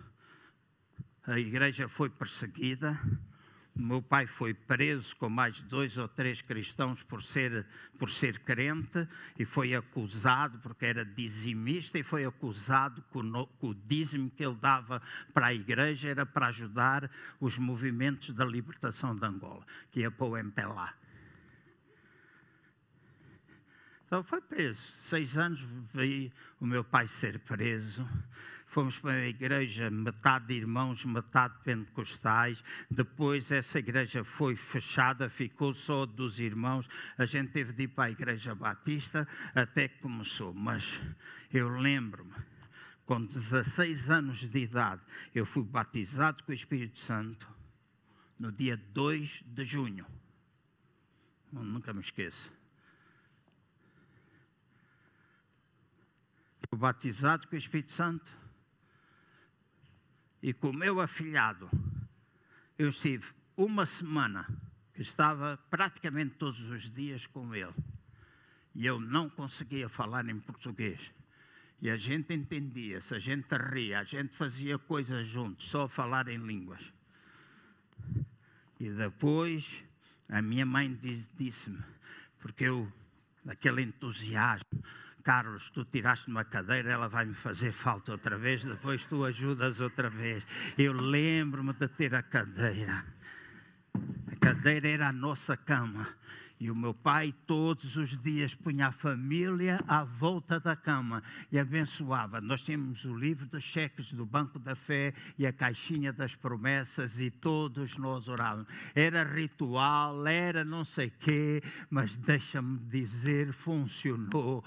A igreja foi perseguida meu pai foi preso com mais dois ou três cristãos por ser, por ser crente e foi acusado, porque era dizimista, e foi acusado que o, que o dízimo que ele dava para a igreja era para ajudar os movimentos da libertação de Angola, que ia para o MPLA. Então foi preso. Seis anos vi o meu pai ser preso fomos para a igreja, metade de irmãos, metade pentecostais. Depois essa igreja foi fechada, ficou só dos irmãos. A gente teve de ir para a igreja batista até que começou. Mas eu lembro-me, com 16 anos de idade, eu fui batizado com o Espírito Santo no dia 2 de junho. Nunca me esqueço. Fui batizado com o Espírito Santo e com o meu afilhado, eu estive uma semana que estava praticamente todos os dias com ele. E eu não conseguia falar em português. E a gente entendia-se, a gente ria, a gente fazia coisas juntos, só falar em línguas. E depois a minha mãe disse-me, porque eu, naquele entusiasmo, Carlos, tu tiraste uma cadeira, ela vai me fazer falta outra vez, depois tu ajudas outra vez. Eu lembro-me de ter a cadeira. A cadeira era a nossa cama. E o meu pai todos os dias punha a família à volta da cama e abençoava. Nós tínhamos o livro dos cheques do Banco da Fé e a caixinha das promessas e todos nós orávamos. Era ritual, era não sei quê, mas deixa-me dizer, funcionou.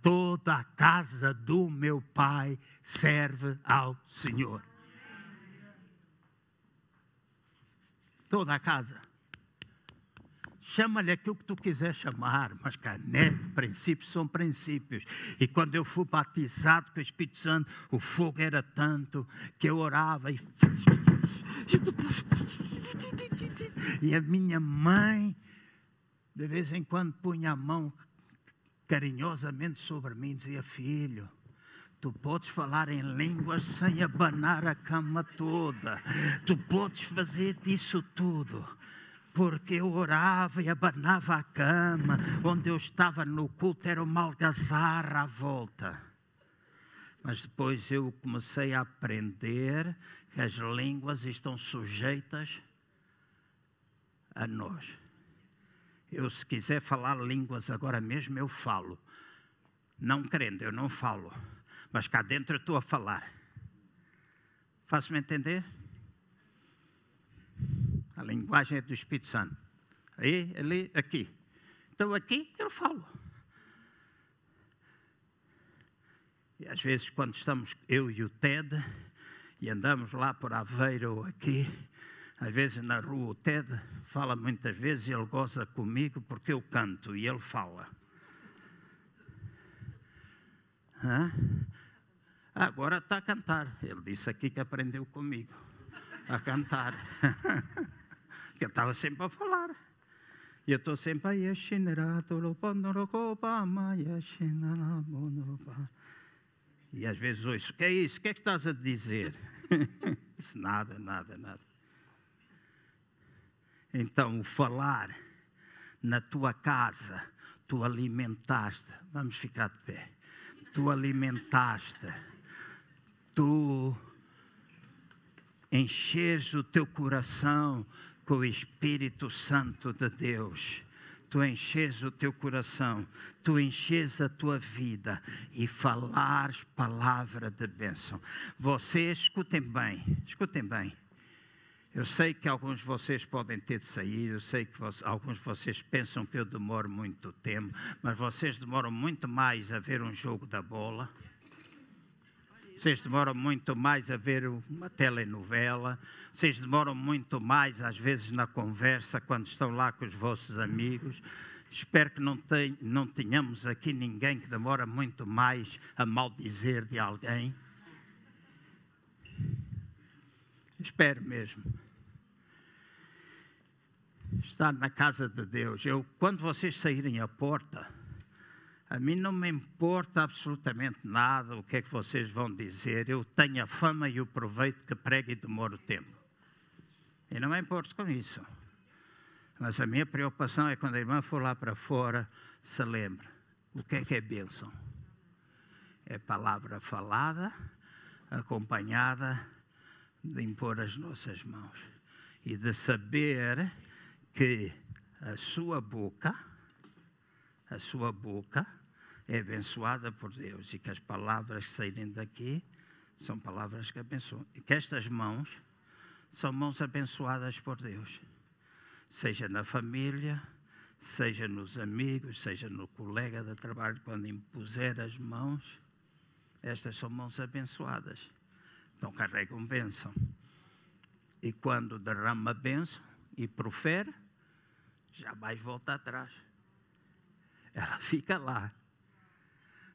Toda a casa do meu pai serve ao Senhor. Toda a casa. Chama-lhe aquilo que tu quiser chamar, mas canete, princípios são princípios. E quando eu fui batizado com o Espírito Santo, o fogo era tanto que eu orava e. E a minha mãe, de vez em quando, punha a mão carinhosamente sobre mim e dizia: Filho, Tu podes falar em línguas sem abanar a cama toda. Tu podes fazer isso tudo porque eu orava e abanava a cama, onde eu estava no culto era uma algazarra à volta. Mas depois eu comecei a aprender que as línguas estão sujeitas a nós. Eu, se quiser falar línguas agora mesmo, eu falo. Não crendo, eu não falo. Mas cá dentro eu estou a falar. Faço-me entender? A linguagem é do Espírito Santo. Aí, ali, aqui. Então aqui eu falo. E às vezes quando estamos eu e o Ted e andamos lá por Aveiro ou aqui, às vezes na rua o Ted fala muitas vezes e ele goza comigo porque eu canto e ele fala. Hã? Agora está a cantar. Ele disse aqui que aprendeu comigo a cantar. que eu estava sempre a falar. E eu estou sempre aí, e às vezes ouço, o que é isso? O que é que estás a dizer? Isso nada, nada, nada. Então, o falar na tua casa, tu alimentaste, vamos ficar de pé, tu alimentaste, tu enches o teu coração com o Espírito Santo de Deus. Tu enches o teu coração, tu enches a tua vida e falares palavra de bênção. Vocês escutem bem, escutem bem. Eu sei que alguns de vocês podem ter de sair, eu sei que vocês, alguns de vocês pensam que eu demoro muito tempo, mas vocês demoram muito mais a ver um jogo da bola vocês demoram muito mais a ver uma telenovela, vocês demoram muito mais, às vezes, na conversa, quando estão lá com os vossos amigos. Espero que não, não tenhamos aqui ninguém que demora muito mais a maldizer de alguém. Espero mesmo. Estar na casa de Deus. Eu, quando vocês saírem à porta, a mim não me importa absolutamente nada o que é que vocês vão dizer. Eu tenho a fama e o proveito que prego e demoro tempo. E não me importo com isso. Mas a minha preocupação é quando a irmã for lá para fora, se lembre. O que é que é bênção? É palavra falada, acompanhada de impor as nossas mãos. E de saber que a sua boca, a sua boca, é abençoada por Deus e que as palavras que saírem daqui são palavras que abençoam. E que estas mãos são mãos abençoadas por Deus, seja na família, seja nos amigos, seja no colega de trabalho, quando impuser as mãos, estas são mãos abençoadas. Então carregam bênção. E quando derrama bênção e profere, jamais volta atrás. Ela fica lá.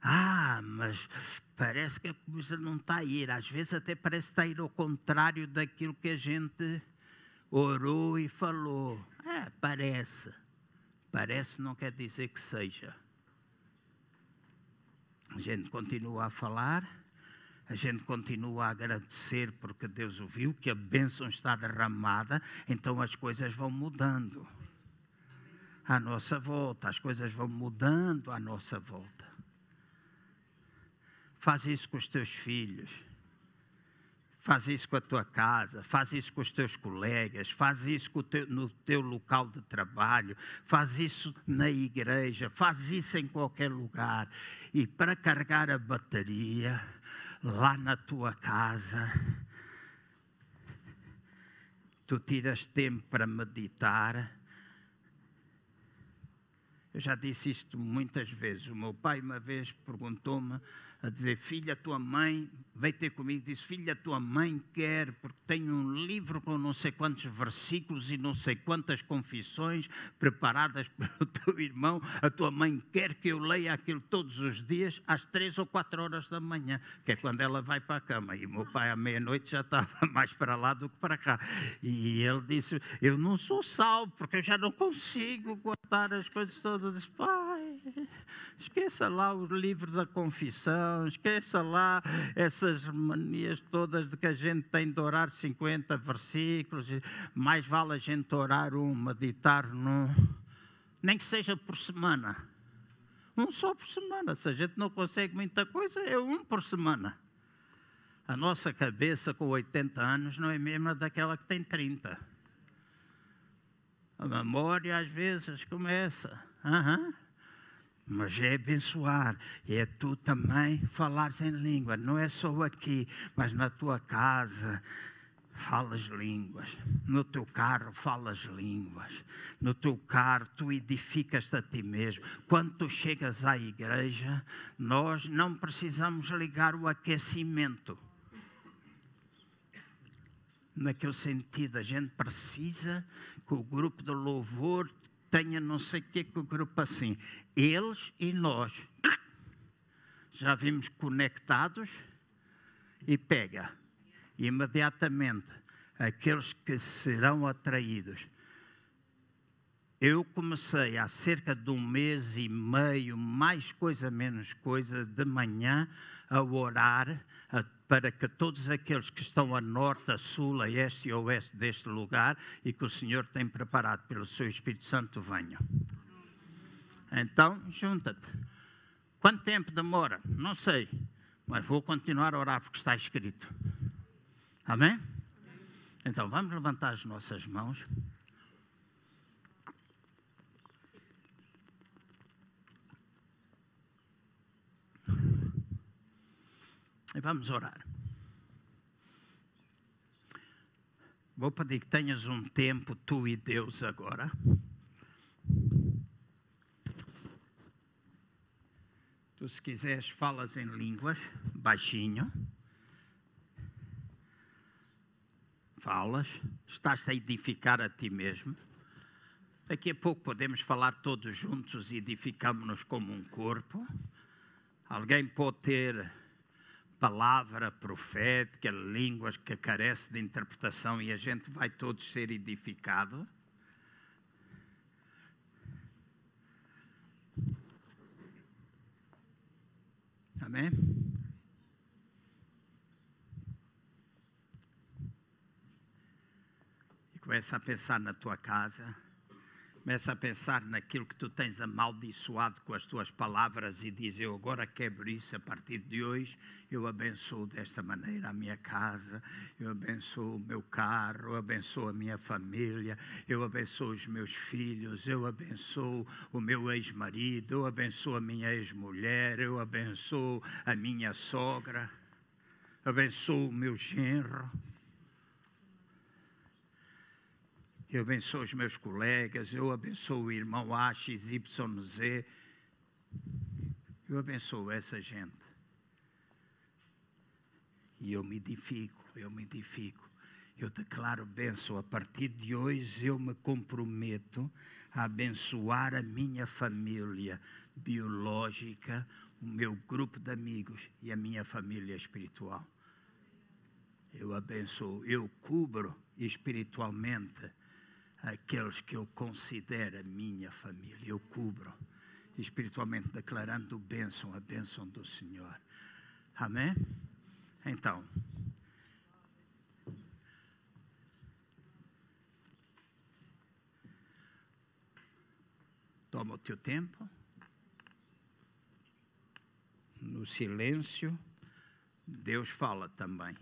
Ah, mas parece que a coisa não está a ir. Às vezes até parece estar a ir ao contrário daquilo que a gente orou e falou. É, parece. Parece não quer dizer que seja. A gente continua a falar, a gente continua a agradecer porque Deus ouviu que a bênção está derramada, então as coisas vão mudando à nossa volta, as coisas vão mudando à nossa volta. Faz isso com os teus filhos. Faz isso com a tua casa, faz isso com os teus colegas, faz isso teu, no teu local de trabalho, faz isso na igreja, faz isso em qualquer lugar. E para carregar a bateria, lá na tua casa, tu tiras tempo para meditar. Eu já disse isto muitas vezes. O meu pai, uma vez, perguntou-me a dizer: Filha, tua mãe veio ter comigo e disse: Filha, tua mãe quer, porque tem um livro com não sei quantos versículos e não sei quantas confissões preparadas pelo teu irmão. A tua mãe quer que eu leia aquilo todos os dias, às três ou quatro horas da manhã, que é quando ela vai para a cama. E meu pai, à meia-noite, já estava mais para lá do que para cá. E ele disse: Eu não sou salvo, porque eu já não consigo guardar as coisas todas. Eu disse, pai, esqueça lá o livro da confissão esqueça lá essas manias todas de que a gente tem de orar 50 versículos, mais vale a gente orar um, meditar num, nem que seja por semana. Um só por semana. Se a gente não consegue muita coisa, é um por semana. A nossa cabeça com 80 anos não é mesmo daquela que tem 30. A memória às vezes começa. Uhum mas é abençoar, é tu também falares em língua, não é só aqui, mas na tua casa. Falas línguas, no teu carro falas línguas, no teu carro tu edificas-te a ti mesmo. Quando tu chegas à igreja, nós não precisamos ligar o aquecimento. Naquele sentido, a gente precisa que o grupo de louvor tenha não sei o que com o grupo assim. Eles e nós já vimos conectados e pega imediatamente aqueles que serão atraídos. Eu comecei há cerca de um mês e meio, mais coisa menos coisa, de manhã a orar a para que todos aqueles que estão a norte, a sul, a este e a oeste deste lugar e que o Senhor tem preparado pelo seu Espírito Santo venham. Então, junta-te. Quanto tempo demora? Não sei, mas vou continuar a orar porque está escrito. Amém? Então, vamos levantar as nossas mãos. E vamos orar. Vou pedir que tenhas um tempo, tu e Deus, agora. Tu, se quiseres, falas em línguas, baixinho. Falas, estás a edificar a ti mesmo. Daqui a pouco podemos falar todos juntos e edificamos-nos como um corpo. Alguém pode ter palavra profética, línguas que carece de interpretação e a gente vai todos ser edificados. Amém? E começa a pensar na tua casa Começa a pensar naquilo que tu tens amaldiçoado com as tuas palavras e diz: Eu agora quebro isso a partir de hoje. Eu abençoo desta maneira a minha casa, eu abençoo o meu carro, eu abençoo a minha família, eu abençoo os meus filhos, eu abençoo o meu ex-marido, eu abençoo a minha ex-mulher, eu abençoo a minha sogra, abençoo o meu genro. Eu abençoo os meus colegas, eu abençoo o irmão A, X, Y, Z. Eu abençoo essa gente. E eu me edifico, eu me edifico. Eu declaro bênção. A partir de hoje eu me comprometo a abençoar a minha família biológica, o meu grupo de amigos e a minha família espiritual. Eu abençoo, eu cubro espiritualmente aqueles que eu considero a minha família. Eu cubro, espiritualmente declarando bênção, a bênção do Senhor. Amém? Então. Toma o teu tempo, no silêncio, Deus fala também.